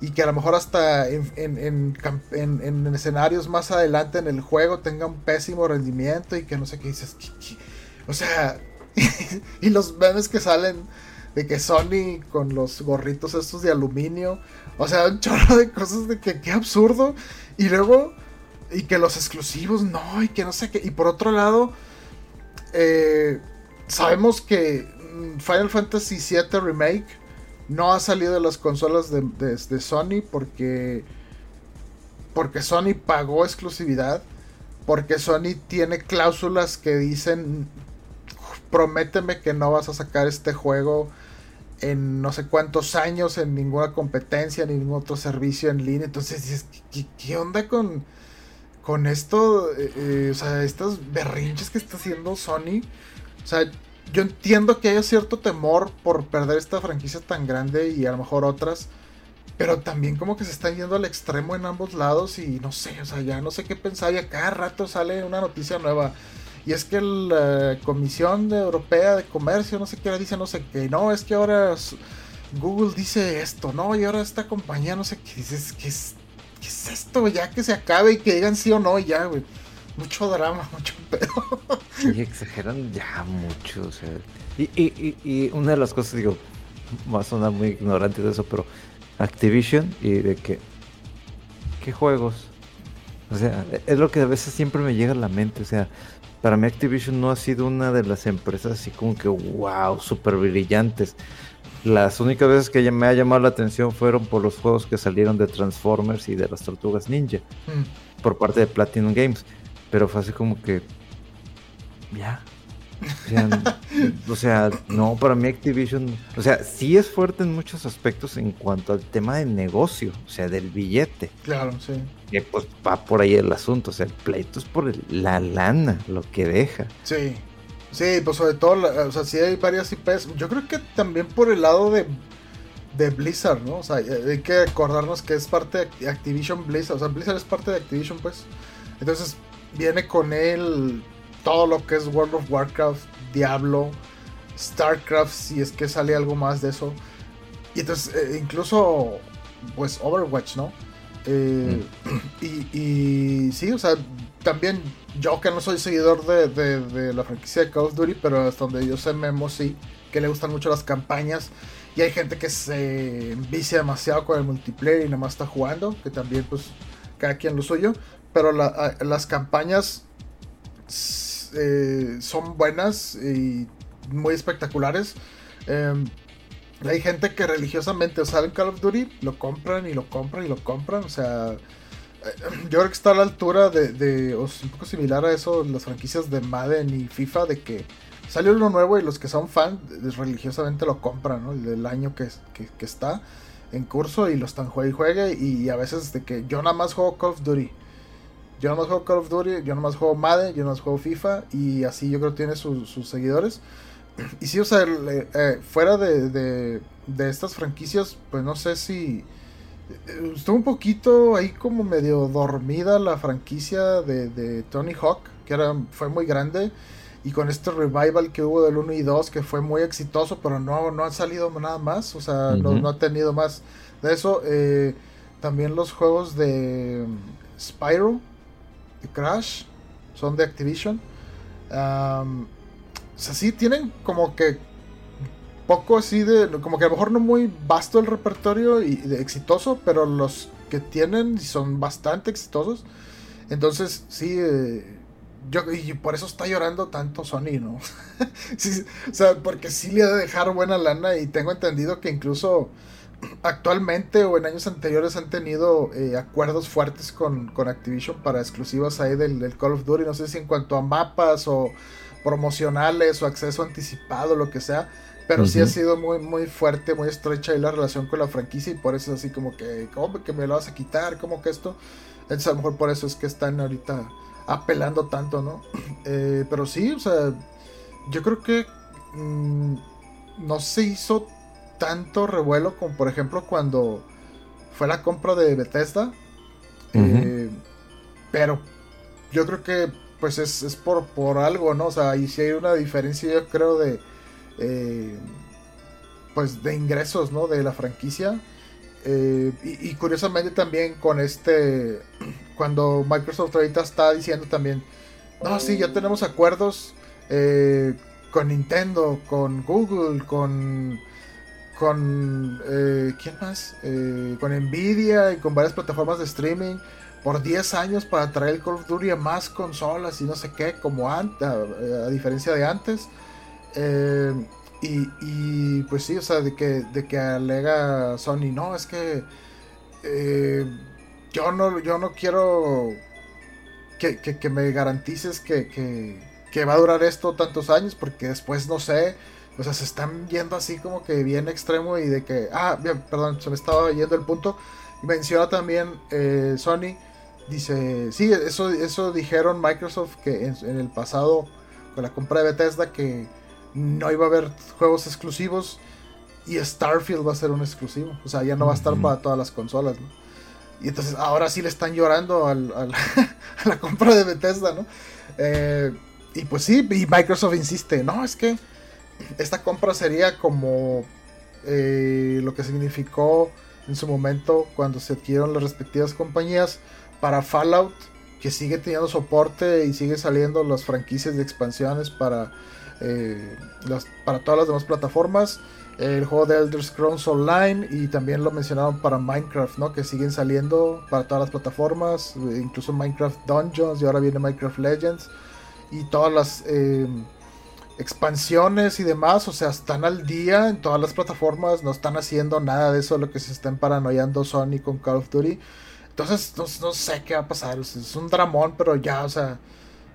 Y que a lo mejor hasta en, en, escenarios más adelante en el juego tenga un pésimo rendimiento y que no sé qué dices. O sea, y los memes que salen de que Sony con los gorritos estos de aluminio. O sea, un chorro de cosas de que qué absurdo. Y luego, y que los exclusivos no, y que no sé qué. Y por otro lado eh, sabemos que Final Fantasy VII Remake no ha salido de las consolas de, Sony porque, porque Sony pagó exclusividad, porque Sony tiene cláusulas que dicen, prométeme que no vas a sacar este juego en no sé cuántos años en ninguna competencia ni ningún otro servicio en línea. Entonces dices, qué onda con con esto, eh, eh, o sea, estos berrinches que está haciendo Sony, o sea, yo entiendo que haya cierto temor por perder esta franquicia tan grande y a lo mejor otras, pero también como que se están yendo al extremo en ambos lados y no sé, o sea, ya no sé qué pensar y a cada rato sale una noticia nueva. Y es que la Comisión Europea de Comercio, no sé qué, dice no sé qué, no, es que ahora Google dice esto, no, y ahora esta compañía, no sé qué, dices que es ¿qué es esto? Ya que se acabe y que digan sí o no, ya, güey. Mucho drama, mucho pedo. Y exageran ya mucho, o sea. Y, y, y, una de las cosas, digo, va a sonar muy ignorante de eso, pero Activision y de que. ¿Qué juegos? O sea, es lo que a veces siempre me llega a la mente, o sea. Para mí Activision no ha sido una de las empresas así como que wow, súper brillantes. Las únicas veces que me ha llamado la atención fueron por los juegos que salieron de Transformers y de las Tortugas Ninja mm. por parte de Platinum Games. Pero fue así como que. Ya. O sea, no, para mí Activision, o sea, sí es fuerte en muchos aspectos en cuanto al tema de negocio, o sea, del billete. Claro, sí. Que pues va por ahí el asunto, o sea, el pleito es por la lana, lo que deja. Sí. Sí, pues sobre todo, o sea, sí hay varias IPs. Yo creo que también por el lado de, de Blizzard, ¿no? O sea, hay que acordarnos que es parte de Activision Blizzard. O sea, Blizzard es parte de Activision, pues. Entonces, viene con él todo lo que es World of Warcraft, Diablo, StarCraft, si es que sale algo más de eso. Y entonces, eh, incluso, pues, Overwatch, ¿no? Eh, mm. y, y sí, o sea, también yo que no soy seguidor de, la franquicia de Call of Duty, pero hasta donde yo sé Memo sí, que le gustan mucho las campañas. Y hay gente que se envicia demasiado con el multiplayer y nada más está jugando, que también pues cada quien lo suyo. Pero las campañas eh, son buenas y muy espectaculares. Em, hay gente que religiosamente saben Call of Duty, lo compran y lo compran y lo compran. O sea, yo creo que está a la altura de, o un poco similar a eso, las franquicias de Madden y FIFA, de que salió uno nuevo y los que son fans religiosamente lo compran, ¿no? El año que, que, está en curso y lo están juegue y juegue. Y a veces de que yo nada más juego Call of Duty. Yo nada más juego Call of Duty, yo nada más juego Madden, yo nada más juego FIFA. Y así yo creo que tiene sus, seguidores. Y sí, o sea, eh, fuera de, de, de estas franquicias, pues no sé si estuvo un poquito ahí como medio dormida la franquicia de, Tony Hawk, que era, fue muy grande. Y con este revival que hubo del 1 y 2, que fue muy exitoso, pero no, no ha salido nada más. O sea, no, ha tenido más de eso. Eh, también los juegos de Spyro, de Crash, son de Activision. o sea, sí tienen como que poco así de, como que a lo mejor no muy vasto el repertorio y de exitoso, pero los que tienen son bastante exitosos. Entonces, sí, eh, yo, y por eso está llorando tanto Sony, ¿no? o sea, porque sí le ha de dejar buena lana y tengo entendido que incluso actualmente o en años anteriores han tenido eh, acuerdos fuertes con, Activision para exclusivas ahí del, Call of Duty, no sé si en cuanto a mapas o promocionales o acceso anticipado, lo que sea, pero sí ha sido muy, muy fuerte, muy estrecha ahí la relación con la franquicia y por eso es así como que, ¿cómo que me lo vas a quitar? ¿Cómo que esto? Entonces a lo mejor por eso es que están ahorita apelando tanto, ¿no? Eh, pero sí, o sea, yo creo que mm, no se hizo tanto revuelo como por ejemplo cuando fue la compra de Bethesda. Eh, pero yo creo que pues es, por, por algo, ¿no? O sea, y si hay una diferencia yo creo de... Eh, pues de ingresos, ¿no? De la franquicia. Eh, y, curiosamente también con este... Cuando Microsoft ahorita está diciendo también... No, sí, ya tenemos acuerdos con Nintendo, con Google, con con eh, ¿quién más? Eh, con Nvidia y con varias plataformas de streaming por 10 años para traer el Call of Duty a más consolas y no sé qué, como antes, a, diferencia de antes. Eh, y, pues sí, o sea, de que, de que alega Sony, no, es que yo no yo no quiero que, que, me garantices que, que va a durar esto tantos años porque después no sé o sea, se están yendo así como que bien extremo y de que, ah, bien, perdón, se me estaba yendo el punto. Menciona también eh, Sony, dice, sí, eso, eso dijeron Microsoft que en, el pasado, con la compra de Bethesda, que no iba a haber juegos exclusivos y Starfield va a ser un exclusivo. O sea, ya no va a estar para todas las consolas, ¿no? Y entonces ahora sí le están llorando al, a la compra de Bethesda, ¿no? Eh, y pues sí, y Microsoft insiste, no, es que esta compra sería como eh, lo que significó en su momento cuando se adquirieron las respectivas compañías para Fallout, que sigue teniendo soporte y sigue saliendo las franquicias de expansiones para, eh, para todas las demás plataformas. El juego de Elder Scrolls Online y también lo mencionaron para Minecraft, ¿no? Que siguen saliendo para todas las plataformas, incluso Minecraft Dungeons y ahora viene Minecraft Legends y todas las eh, expansiones y demás, o sea, están al día en todas las plataformas, no están haciendo nada de eso, lo que se están paranoiando Sony con Call of Duty. Entonces, no, sé qué va a pasar, es un dramón, pero ya, o sea,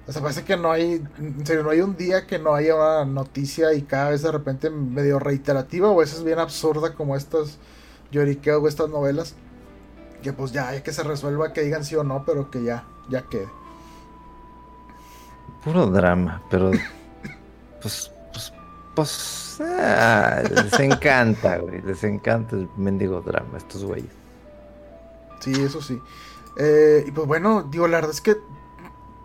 o parece que no hay, en serio, no hay un día que no haya una noticia y cada vez de repente medio reiterativa o eso es bien absurda como estas lloriqueos o estas novelas. Que pues ya, hay que se resuelva que digan sí o no, pero que ya, ya quede. Puro drama, pero pues, pues, pues, ah, les encanta, güey, les encanta el mendigo drama, estos güeyes. Sí, eso sí. Eh, y pues bueno, digo, la verdad es que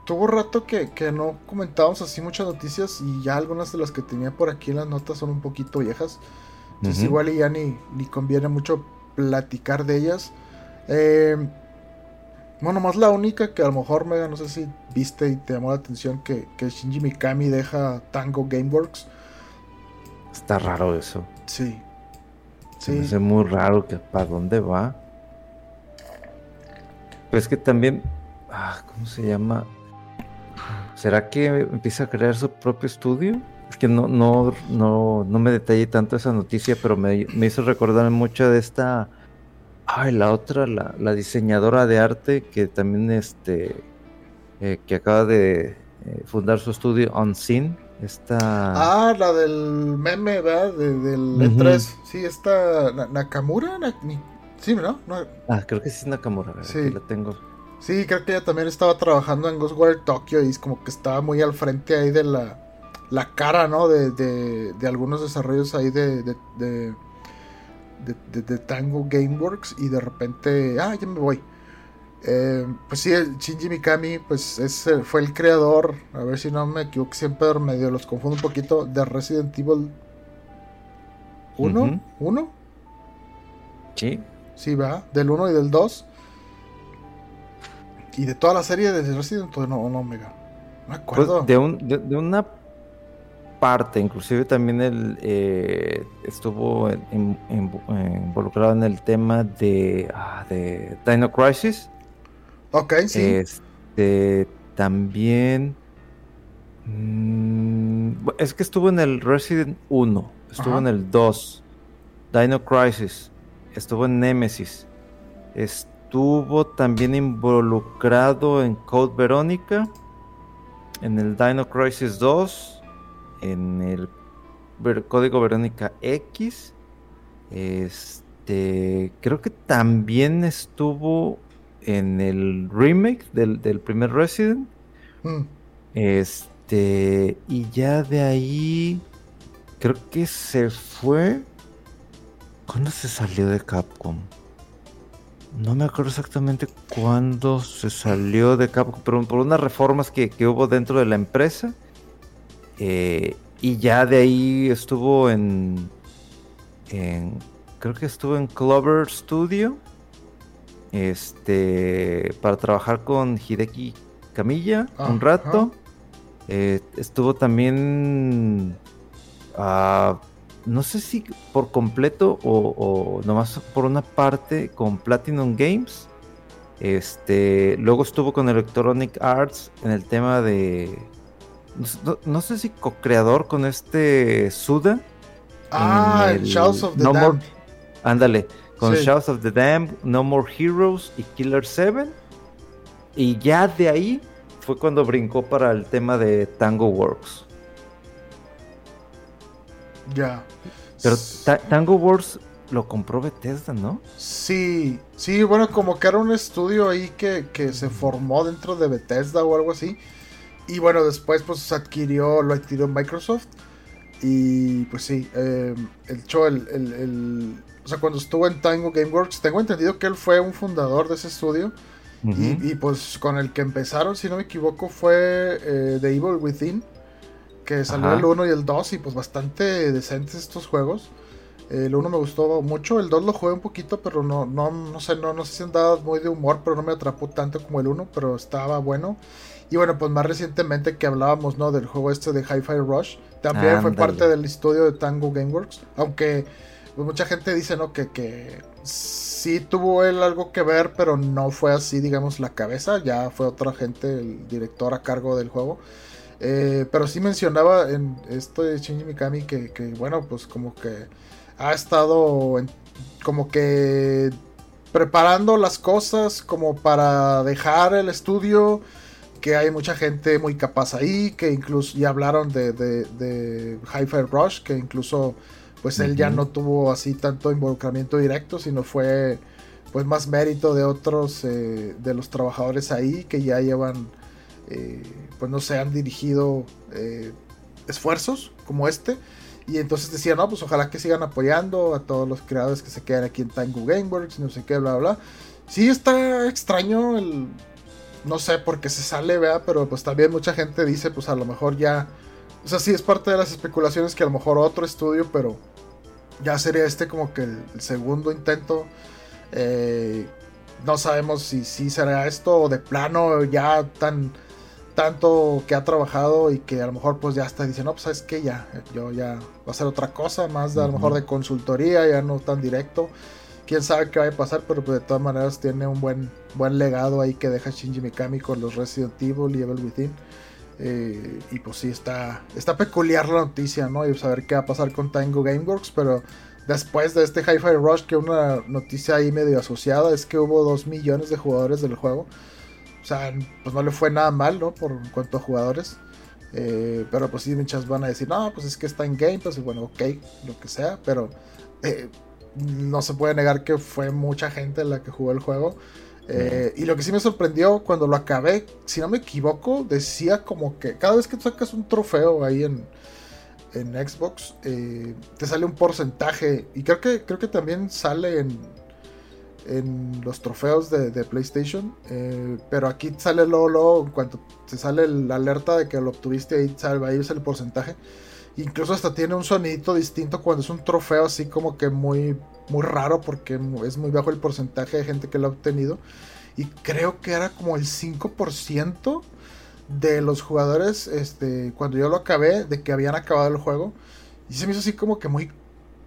tuvo rato que, no comentábamos así muchas noticias y ya algunas de las que tenía por aquí en las notas son un poquito viejas. Entonces igual y ya ni, ni conviene mucho platicar de ellas. Eh, bueno, más la única que a lo mejor, Mega, no sé si viste y te llamó la atención que, que Shinji Mikami deja Tango Gameworks. Está raro eso. Sí. Se me hace muy raro que para dónde va. Pero es que también. Ah, ¿Cómo se llama? ¿Será que empieza a crear su propio estudio? Es que no, no, no, no me detallé tanto esa noticia, pero me, me hizo recordar mucho de esta Ay, la otra, la, diseñadora de arte que también este eh, que acaba de eh, fundar su estudio Unseen. Esta... Ah, la del meme, ¿verdad? del E3. Sí, esta Nakamura. Sí, ¿no? Ah, creo que sí es Nakamura, sí. la tengo. Sí, creo que ella también estaba trabajando en Ghostwire Tokyo y es como que estaba muy al frente ahí de la, la cara, ¿no? De, de, de algunos desarrollos ahí de, de de, de, Tango Gameworks y de repente, ah, ya me voy. Eh, pues sí, Shinji Mikami pues es, fue el creador, a ver si no me equivoco, siempre medio los confundo un poquito, de Resident Evil 1. ¿1? Sí. Sí, va, del 1 y del 2. Y de toda la serie de Resident Evil, no, no, Omega. No me acuerdo. Pues de, un, de, una parte, inclusive también él eh, estuvo involucrado en el tema de, ah, de Dino Crisis. Ok, sí. Este, también... Mm, es que estuvo en el Resident 1, estuvo en el 2, Dino Crisis, estuvo en Nemesis, estuvo también involucrado en Code Verónica, en el Dino Crisis 2, en el Código Verónica X, este, creo que también estuvo en el remake del, primer Resident. Mm. Este, y ya de ahí, creo que se fue. ¿Cuándo se salió de Capcom? No me acuerdo exactamente cuándo se salió de Capcom, pero por unas reformas que, hubo dentro de la empresa. Eh, y ya de ahí estuvo en, en. Creo que estuvo en Clover Studio este, para trabajar con Hideki Camilla un rato. Eh, estuvo también, uh, no sé si por completo o, nomás por una parte con Platinum Games. Este, luego estuvo con Electronic Arts en el tema de, no, sé si co-creador con este Suda. Ah, el, House of the no Ándale con Shouts of the Damned, No More Heroes y Killer 7. Y ya de ahí fue cuando brincó para el tema de Tango Works. Ya. Pero Tango Works lo compró Bethesda, ¿no? Sí, sí, bueno, como que era un estudio ahí que, se formó dentro de Bethesda o algo así. Y bueno, después pues adquirió, lo adquirió Microsoft. Y pues sí, eh, el show, el, o sea, cuando estuvo en Tango Gameworks, tengo entendido que él fue un fundador de ese estudio. y, pues con el que empezaron, si no me equivoco, fue eh, The Evil Within. Que salió el 1 y el 2 y pues bastante decentes estos juegos. El 1 me gustó mucho, el 2 lo jugué un poquito, pero no, no, no sé, no, no sé si andaba muy de humor, pero no me atrapó tanto como el 1, pero estaba bueno. Y bueno, pues más recientemente que hablábamos, ¿no? Del juego este de Hi-Fi Rush, también fue parte del estudio de Tango Gameworks, aunque pues mucha gente dice, ¿no? Que, que sí tuvo él algo que ver, pero no fue así, digamos, la cabeza. Ya fue otra gente, el director a cargo del juego. Eh, pero sí mencionaba en esto de Shinji Mikami que, que bueno, pues como que ha estado como que preparando las cosas como para dejar el estudio, que hay mucha gente muy capaz ahí, que incluso ya hablaron de, de, de Hi-Fi Rush, que incluso pues él ya no tuvo así tanto involucramiento directo, sino fue pues más mérito de otros eh, de los trabajadores ahí que ya llevan eh, pues no se han dirigido eh, esfuerzos como este. Y entonces decía no pues ojalá que sigan apoyando a todos los creadores que se quedan aquí en Tango Gameworks no sé qué bla bla. Sí está extraño el no sé por qué se sale vea pero pues también mucha gente dice pues a lo mejor ya o sea sí es parte de las especulaciones que a lo mejor otro estudio pero ya sería este como que el, segundo intento. Eh, no sabemos si, si será esto o de plano ya tan tanto que ha trabajado y que a lo mejor pues ya está diciendo, no, pues sabes que ya, yo ya va a ser otra cosa, más de, a lo mejor de consultoría, ya no tan directo. Quién sabe qué va a pasar, pero pues de todas maneras tiene un buen, buen legado ahí que deja Shinji Mikami con los Resident Evil y Evil Within. Eh, y pues sí, está, está peculiar la noticia, ¿no? Y saber qué va a pasar con Tango Gameworks, pero después de este Hi-Fi Rush, que una noticia ahí medio asociada es que hubo 2 millones de jugadores del juego. O sea, pues no le fue nada mal, ¿no? Por cuanto a jugadores. Eh, pero pues sí, muchas van a decir, no, pues es que está en Game pues bueno, ok, lo que sea, pero eh, no se puede negar que fue mucha gente la que jugó el juego. Eh, y lo que sí me sorprendió cuando lo acabé, si no me equivoco, decía como que cada vez que sacas un trofeo ahí en, en Xbox, eh, te sale un porcentaje. Y creo que, creo que también sale en, en los trofeos de, PlayStation. Eh, pero aquí sale luego, luego, en cuanto te sale la alerta de que lo obtuviste, ahí sale, ahí sale el porcentaje. Incluso hasta tiene un sonidito distinto cuando es un trofeo así como que muy, muy raro porque es muy bajo el porcentaje de gente que lo ha obtenido. Y creo que era como el 5% de los jugadores, este, cuando yo lo acabé, de que habían acabado el juego, y se me hizo así como que muy,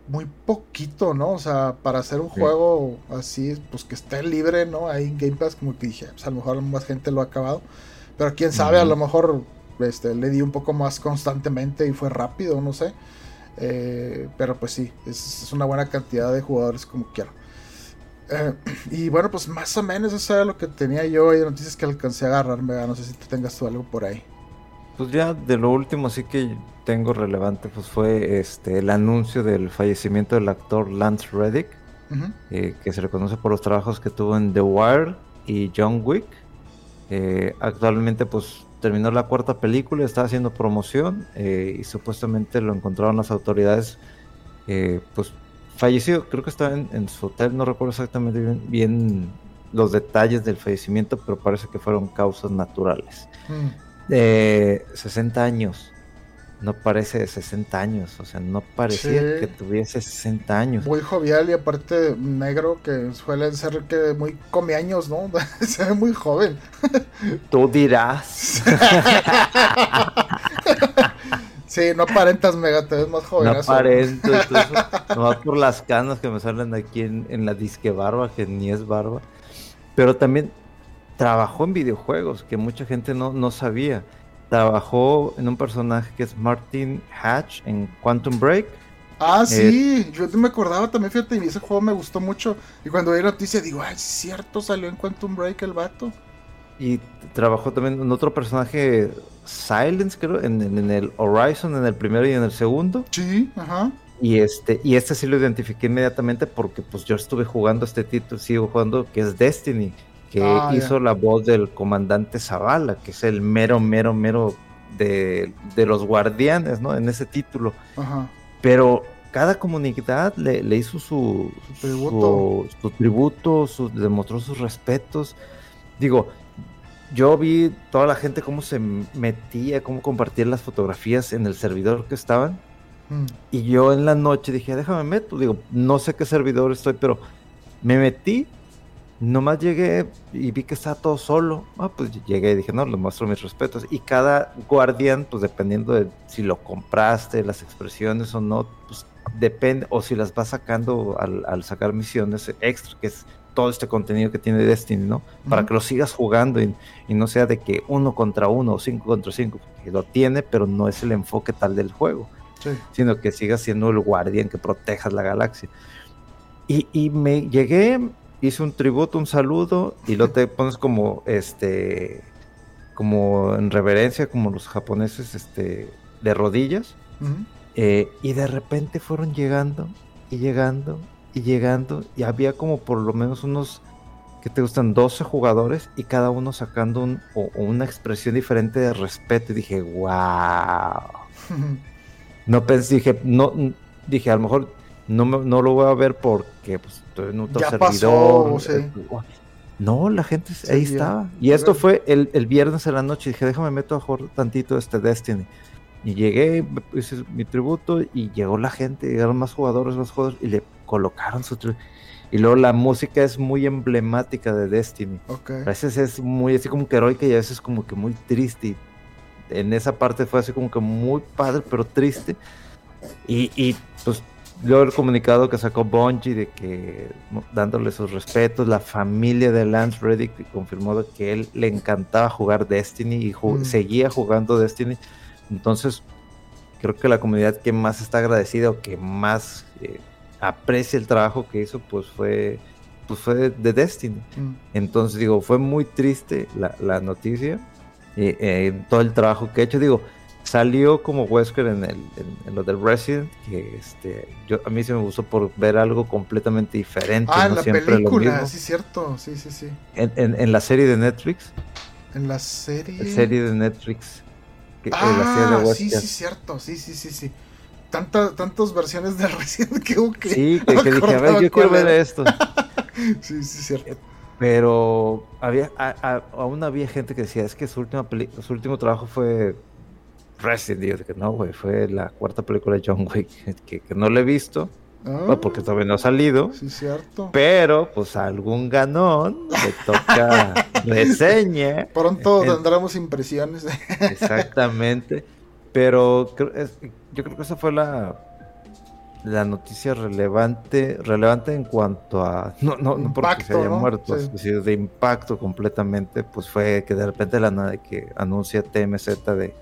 muy poquito, ¿no? O sea, para hacer un juego así, pues que esté libre, ¿no? Ahí en Game Pass, como que dije, pues a lo mejor más gente lo ha acabado. Pero quién sabe, a lo mejor este, le di un poco más constantemente y fue rápido, no sé. Eh, pero pues sí, es, una buena cantidad de jugadores como quiero. Eh, y bueno, pues más o menos eso era lo que tenía yo y noticias que alcancé a agarrarme. No sé si tú tengas tú algo por ahí. Pues ya de lo último sí que tengo relevante pues fue este el anuncio del fallecimiento del actor Lance Reddick, eh, que se reconoce por los trabajos que tuvo en The Wire y John Wick. actualmente pues terminó la cuarta película, estaba haciendo promoción eh, y supuestamente lo encontraron las autoridades, eh, pues fallecido, creo que estaba en, su hotel, no recuerdo exactamente bien, los detalles del fallecimiento, pero parece que fueron causas naturales. De 60 años, no parece de 60 años, o sea, no parecía que tuviese 60 años. Muy jovial y aparte negro, que suele ser que muy come años, ¿no? Se ve muy joven. Tú dirás. sí, no aparentas mega, te ves más joven. No aparento, no por las canas que me salen aquí en, en la disque barba, que ni es barba. Pero también trabajó en videojuegos, que mucha gente no, no sabía trabajó en un personaje que es Martin Hatch en Quantum Break. Ah, sí, eh, yo me acordaba también, fíjate, y ese juego me gustó mucho. Y cuando vi la noticia digo, ay, es cierto, salió en Quantum Break el vato. Y trabajó también en otro personaje, Silence, creo, en, en, el Horizon, en el primero y en el segundo. Sí, ajá. Y este, y este sí lo identifiqué inmediatamente porque pues yo estuve jugando este título, sigo jugando, que es Destiny que ah, hizo la voz del comandante Zavala, que es el mero, mero, mero de, los guardianes, ¿no? En ese título. Pero cada comunidad le, hizo su, tributo, su, tributo demostró sus respetos. Digo, yo vi toda la gente cómo se metía, cómo compartía las fotografías en el servidor que estaban. Mm. Y yo en la noche dije, déjame meto. Digo, no sé qué servidor estoy, pero me metí Nomás llegué y vi que estaba todo solo. Ah, pues llegué y dije, no, le muestro mis respetos. Y cada guardián, pues dependiendo de si lo compraste, las expresiones o no, pues depende, o si las vas sacando al, sacar misiones extra, que es todo este contenido que tiene Destiny, ¿no? Para que lo sigas jugando y, no sea de que uno contra uno o cinco contra cinco, que lo tiene, pero no es el enfoque tal del juego, sino que sigas siendo el guardián que protejas la galaxia. Y, y me llegué hice un tributo, un saludo, y lo te pones como este como en reverencia, como los japoneses, este, de rodillas. Eh, y de repente fueron llegando y llegando y llegando. Y había como por lo menos unos que te gustan 12 jugadores y cada uno sacando un, una expresión diferente de respeto. Y dije, wow. no pensé, dije, no, dije, a lo mejor no, no lo voy a ver porque pues, estoy en otro servidor. Eh, no, la gente ahí estaba. Y esto fue el, el, viernes en la noche. Dije, déjame meto a jugar tantito este Destiny. Y llegué, hice mi tributo y llegó la gente, llegaron más jugadores, más jugadores y le colocaron su tributo. Y luego la música es muy emblemática de Destiny. A veces es muy así como que heroica y a veces como que muy triste. en esa parte fue así como que muy padre, pero triste. Y, y pues Luego el comunicado que sacó Bungie de que dándole sus respetos, la familia de Lance Reddick confirmó que él le encantaba jugar Destiny y mm. seguía jugando Destiny. Entonces, creo que la comunidad que más está agradecida o que más eh, aprecia el trabajo que hizo, pues fue, pues fue de Destiny. Mm. Entonces, digo, fue muy triste la, noticia y eh, todo el trabajo que ha hecho. Digo, salió como Wesker en, el, en, lo del Resident, que este, yo, a mí se me gustó por ver algo completamente diferente. Ah, en la película, sí, cierto, sí, sí, sí. En, la serie de Netflix. En la serie. La serie de Netflix. Que, ah, sí, sí, cierto, sí, sí, sí, sí. Tanta, tantas versiones de Resident que hubo que. Sí, que, dije, a ver, yo quiero ver esto. sí, sí, cierto. Pero había, aún había gente que decía, es que su, última su último trabajo fue Resident Evil, que no, güey, fue la cuarta película de John Wick, que, no la he visto, Ah, porque todavía no ha salido. sí, cierto. Pero, pues algún ganón le toca reseña. Pronto En- tendremos impresiones. Exactamente. Pero yo creo que esa fue la, la noticia relevante, relevante en cuanto a no, no, no porque se haya ¿no? muerto, Sí. de impacto completamente, pues fue que de repente la nada que anuncia TMZ de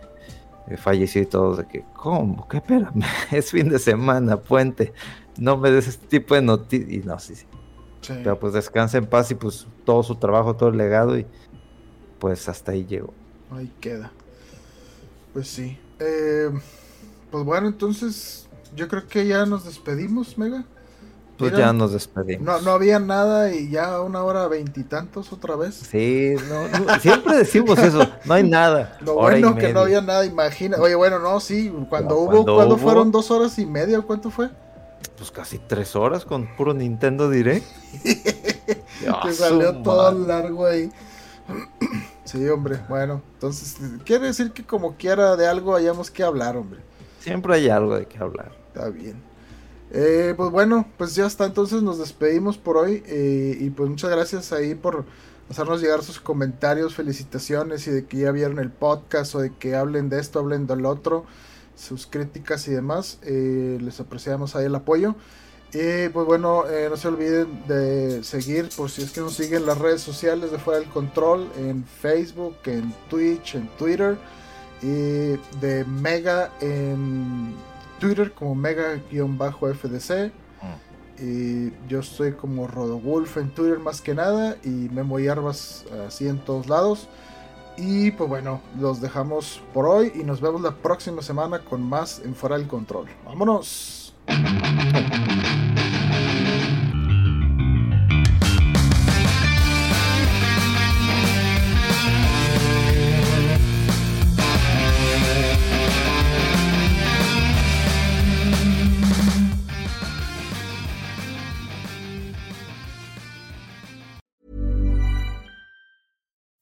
fallecido y todo, de que, ¿cómo? ¿Qué espérame? Es fin de semana, puente. No me des este tipo de noticias. Y no, sí, sí. Sí. Pero pues descansa en paz y pues todo su trabajo, todo el legado y pues hasta ahí llegó. Ahí queda. Pues sí. Eh, pues bueno, entonces yo creo que ya nos despedimos, Mega. Pues Mira, ya nos despedimos. No, no había nada y ya una hora veintitantos otra vez. Sí, no, no, siempre decimos eso, no hay nada. Lo bueno que no había nada, imagina. Oye, bueno, no, sí, cuando hubo, cuando hubo- fueron dos horas y media, ¿cuánto fue? Pues casi tres horas con puro Nintendo Direct. Que salió su todo madre. largo ahí. Sí, hombre, bueno, entonces quiere decir que como quiera de algo hayamos que hablar, hombre. Siempre hay algo de qué hablar. Está bien. Eh, pues bueno, pues ya está, entonces nos despedimos por hoy eh, y pues muchas gracias ahí por hacernos llegar sus comentarios, felicitaciones y de que ya vieron el podcast o de que hablen de esto, hablen del otro, sus críticas y demás. eh, les apreciamos ahí el apoyo. Y pues bueno, eh, no se olviden de seguir, por si es que nos siguen las redes sociales de Fuera del Control, en Facebook, en Twitch, en Twitter, y de Mega en Twitter como Mega-FDC. Y yo estoy como Rodowulf en Twitter más que nada, y Memo Hierbas así en todos lados. Y pues bueno, los dejamos por hoy y nos vemos la próxima semana con más en Fuera del Control. ¡Vámonos!